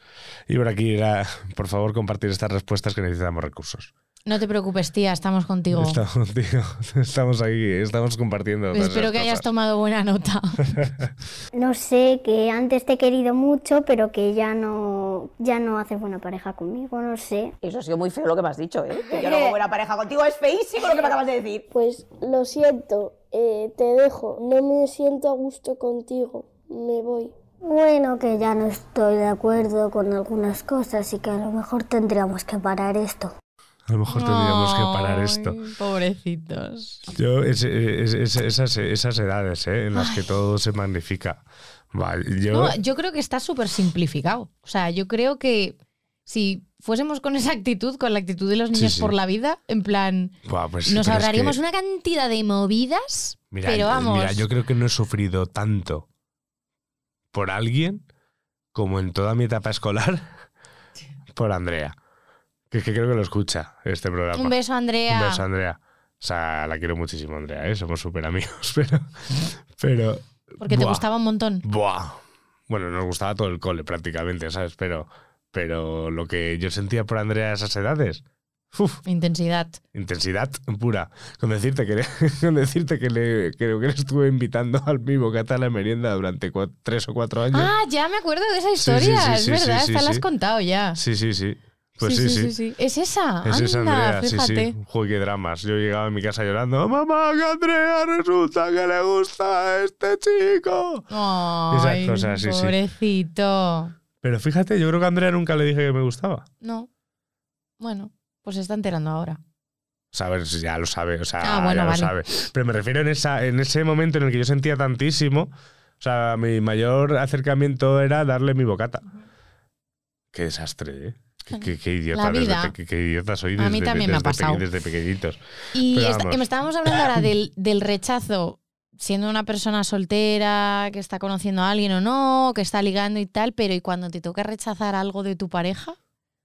Y por aquí era, por favor, compartir estas respuestas que necesitamos recursos. No te preocupes, tía, estamos contigo. Estamos, tío, [LAUGHS] estamos aquí, estamos compartiendo. Espero que hayas tomado buena nota. [LAUGHS] No sé, que antes te he querido mucho, pero que ya no, ya no haces buena pareja conmigo, no sé. Eso ha sido muy feo lo que me has dicho, ¿eh? Que yo no hago [LAUGHS] buena pareja contigo. Es feísimo lo que me acabas de decir. Pues lo siento, eh, te dejo. No me siento a gusto contigo. Me voy. Bueno, que ya no estoy de acuerdo con algunas cosas y que a lo mejor tendríamos que parar esto. A lo mejor tendríamos que parar esto. Ay, Pobrecitos. Yo, es- es- es- esas, esas edades ¿eh? en las que todo se magnifica. Vale, yo, No, yo creo que está súper simplificado. O sea, yo creo que si fuésemos con esa actitud, con la actitud de los Sí, niños sí. por la vida, en plan, Buah, pues, nos pero es ahorraríamos que- una cantidad de movidas, Mira, pero vamos. mira, yo creo que no he sufrido tanto por alguien como en toda mi etapa escolar [LAUGHS] por Andrea. Que, es que creo que lo escucha este programa. Un beso, Andrea. Un beso, Andrea. O sea, la quiero muchísimo, Andrea, ¿eh? somos súper amigos, [LAUGHS] pero. pero porque te gustaba un montón. Buah. Bueno, nos gustaba todo el cole prácticamente, ¿sabes? Pero, pero lo que yo sentía por Andrea a esas edades. Uf, Intensidad. intensidad pura. Con decirte que, le- [LAUGHS] con decirte que, le, creo que le estuve invitando al mi bocata a la merienda durante tres o cuatro años. Ah, ya me acuerdo de esa Sí, sí, historia. sí, es verdad, esta la has contado ya. Sí, sí, sí. Pues sí, sí. sí. Es esa. Es esa Andrea, sí, fíjate. sí. Joder, qué dramas. Yo llegaba a mi casa llorando, mamá, que Andrea resulta que le gusta a este chico. Ay, Esas cosas, sí, sí. pobrecito. Pero fíjate, yo creo que a Andrea nunca le dije que me gustaba. No. Bueno, pues se está enterando ahora. Si ya lo sabe, o sea, Ah, bueno, ya vale. lo sabe. Pero me refiero en, esa, en ese momento en el que yo sentía tantísimo, o sea, mi mayor acercamiento era darle mi bocata. Qué desastre, ¿eh? Qué, qué- idiota, La desde vida. pe- qué, qué idiota soy A mí desde, también me ha desde pasado. desde pequeñitos. Y esta- que me estábamos hablando ahora del, del rechazo, siendo una persona soltera, que está conociendo a alguien o no, que está ligando y tal, pero ¿y cuando te toca rechazar algo de tu pareja?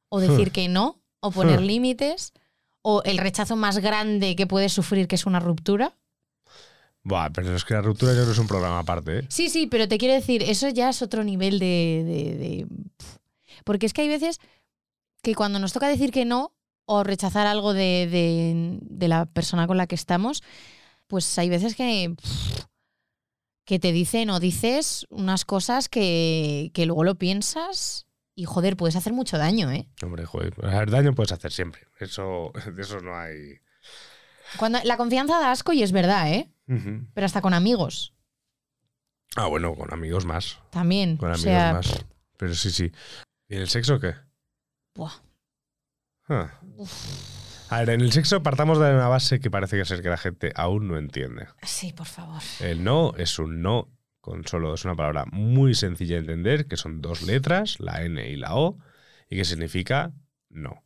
¿O decir que no? ¿O poner límites? ¿O el rechazo más grande que puedes sufrir, que es una ruptura? Buah, pero es que la ruptura ya no es un programa aparte, ¿eh? Sí, sí, pero te quiero decir, eso ya es otro nivel de, de- de- Porque es que hay veces que cuando nos toca decir que no o rechazar algo de, de- de la persona con la que estamos, pues hay veces que, que te dicen o dices unas cosas que, que luego lo piensas y joder, puedes hacer mucho daño, ¿eh? Hombre, joder, daño puedes hacer siempre. Eso, [LAUGHS] de eso no hay. Cuando, la confianza da asco y es verdad, ¿eh? Pero hasta con amigos Ah, bueno, con amigos más. también. Con o amigos sea, más. Pero sí, sí. ¿Y el sexo qué? Buah. Ah. A ver, en el sexo partamos de una base que parece que ser que la gente aún no entiende. Sí, por favor. El no es un no con solo es una palabra muy sencilla de entender, que son dos letras, la N y la O, y que significa no.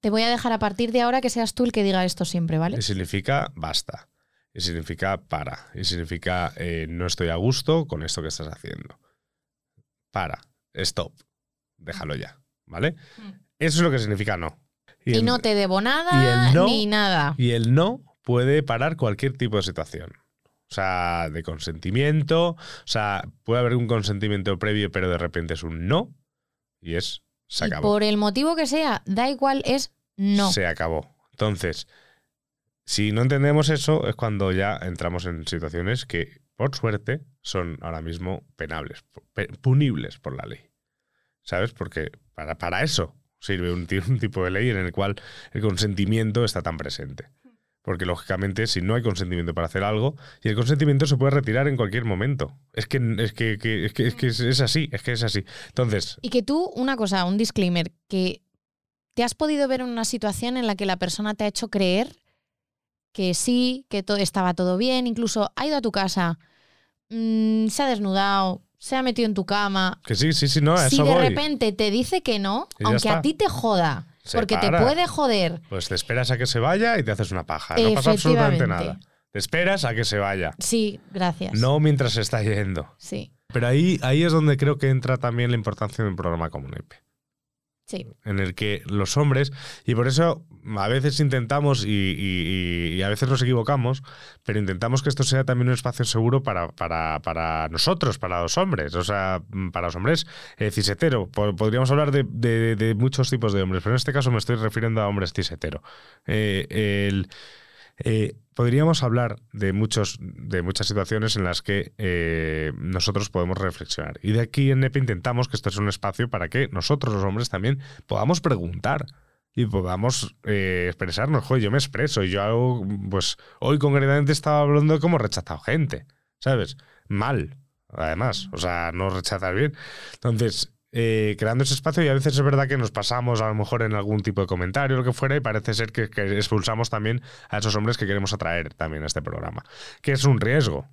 Te voy a dejar a partir de ahora que seas tú el que diga esto siempre, ¿vale? Y significa basta. Y significa para. Y significa eh, no estoy a gusto con esto que estás haciendo. Para. Stop. Déjalo ya. ¿Vale? Eso es lo que significa no. Y, el- no te debo nada no- ni nada. Y el no puede parar cualquier tipo de situación. O sea, de consentimiento. O sea, puede haber un consentimiento previo, pero de repente es un no. Y es. Se Y acabó. por el motivo que sea, da igual, es no. Se acabó. Entonces, si no entendemos eso, es cuando ya entramos en situaciones que, por suerte, son ahora mismo penables, pe- punibles por la ley. ¿Sabes? Porque para, para eso sirve un, ti- [LAUGHS] un tipo de ley en el cual el consentimiento está tan presente. Porque lógicamente, si no hay consentimiento para hacer algo, y el consentimiento se puede retirar en cualquier momento. Es que es, que, es, que, es, que es así, es que es así. Entonces, Y que tú, una cosa, un disclaimer, que te has podido ver en una situación en la que la persona te ha hecho creer que sí, que todo estaba todo bien, incluso ha ido a tu casa, mm, se ha desnudado, se ha metido en tu cama. que sí, sí, sí, no, a si eso de voy. repente te dice que no, Y aunque a ti te joda, Se porque para. te puede joder, Pues te esperas a que se vaya y te haces una paja. No pasa absolutamente nada. Te esperas a que se vaya. sí, gracias. No mientras se está yendo. Sí, Pero ahí, ahí es donde creo que entra también la importancia de un programa como NEPE. En el que los hombres, y por eso a veces intentamos y, a veces nos equivocamos, pero intentamos que esto sea también un espacio seguro para, para, para nosotros, para los hombres, o sea, para los hombres eh, cisetero. Po- Podríamos hablar de muchos tipos de hombres, pero en este caso me estoy refiriendo a hombres cisetero. Eh, el- eh, podríamos hablar de, muchos, de muchas situaciones en las que eh, nosotros podemos reflexionar. Y de aquí en NEPE intentamos que esto es un espacio para que nosotros los hombres también podamos preguntar y podamos eh, expresarnos. Joder, yo me expreso y yo hago, pues hoy concretamente estaba hablando de cómo he rechazado gente, ¿sabes? Mal, además, o sea, no rechazar bien. Entonces, eh, creando ese espacio y a veces es verdad que nos pasamos a lo mejor en algún tipo de comentario o lo que fuera y parece ser que, que expulsamos también a esos hombres que queremos atraer también a este programa, que es un riesgo.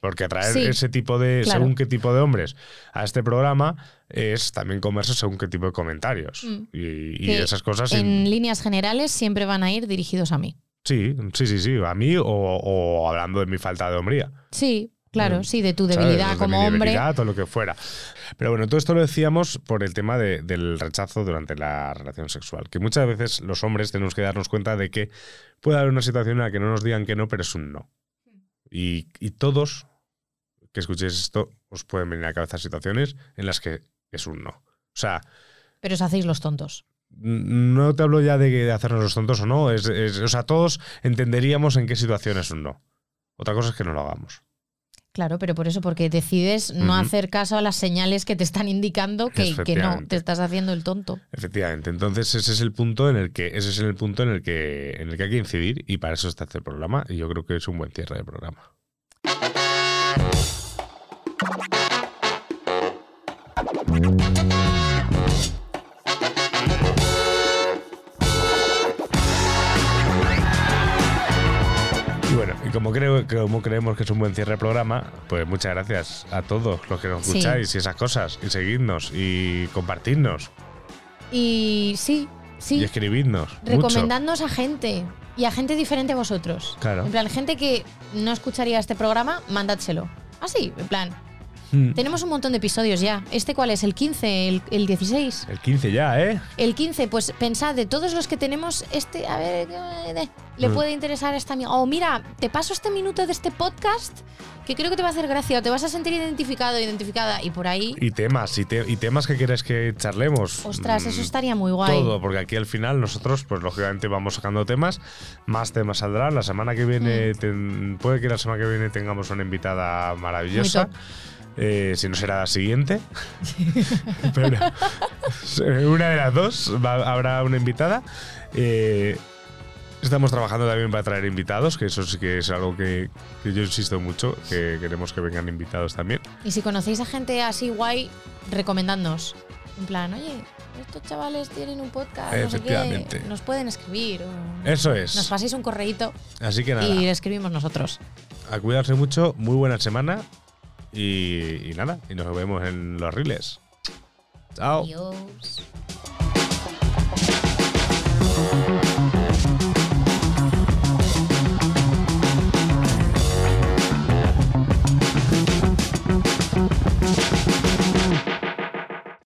Porque atraer Sí, ese tipo de, claro. según qué tipo de hombres a este programa es también comerse según qué tipo de comentarios. Mm. Y, esas cosas. En sin- líneas generales siempre van a ir dirigidos a mí. Sí, sí, sí, sí. A mí o, o hablando de mi falta de hombría. Sí, claro, Mm. sí, de tu ¿sabes? debilidad De como hombre. debilidad o lo que fuera. Pero bueno, todo esto lo decíamos por el tema de- del rechazo durante la relación sexual. Que muchas veces los hombres tenemos que darnos cuenta de que puede haber una situación en la que no nos digan que no, pero es un no. Y, y todos que escuchéis esto os pueden venir a la cabeza situaciones en las que es un no. O sea, Pero os hacéis los tontos. no te hablo ya de, que- de hacernos los tontos o no. Es, es- o sea, todos entenderíamos en qué situación es un no. Otra cosa es que no lo hagamos. Claro, pero por eso, porque decides no hacer caso a las señales que te están indicando que, que no, te estás haciendo el tonto. Efectivamente. Entonces ese es el punto en el que ese es el punto en el que en el que hay que incidir y para eso está este programa y yo creo que es un buen cierre de programa. Como creo como creemos que es un buen cierre de programa, pues muchas gracias a todos los que nos Sí. escucháis y esas cosas, y seguidnos y compartirnos Y sí, y sí, escribidnos. mucho. recomendadnos a gente y a gente diferente a vosotros. Claro. En plan, gente que no escucharía este programa, mandádselo. Así, en plan. Hmm. Tenemos un montón de episodios ya. ¿Este cuál es? ¿El 15? ¿El, el 16? El 15 ya, ¿eh? El 15, pues pensad, de todos los que tenemos, este, a ver, le Mm. puede interesar a esta amiga. O mira, te paso este minuto de este podcast que creo que te va a hacer gracia, o te vas a sentir identificado, identificada, y por ahí, Y temas, y, te- y temas que quieres que charlemos. ostras, eso Mm, estaría muy guay. Todo, porque aquí al final nosotros, pues lógicamente vamos sacando temas, más temas saldrán. La semana que Mm. viene, ten- puede que la semana que viene tengamos una invitada maravillosa. Muy top. Eh, si no será la siguiente. [LAUGHS] Pero una de las dos va- habrá una invitada. Eh, estamos trabajando también para traer invitados, que eso sí que es algo que, que yo insisto mucho, que queremos que vengan invitados también. Y si conocéis a gente así guay, recomendadnos. En plan, oye, estos chavales tienen un podcast, no sé qué, nos pueden escribir. o Eso es. Nos paséis un correíto Así que nada. y escribimos nosotros. a cuidarse mucho, muy buena semana y, nada, y nos vemos en los riles. Chao. Adiós.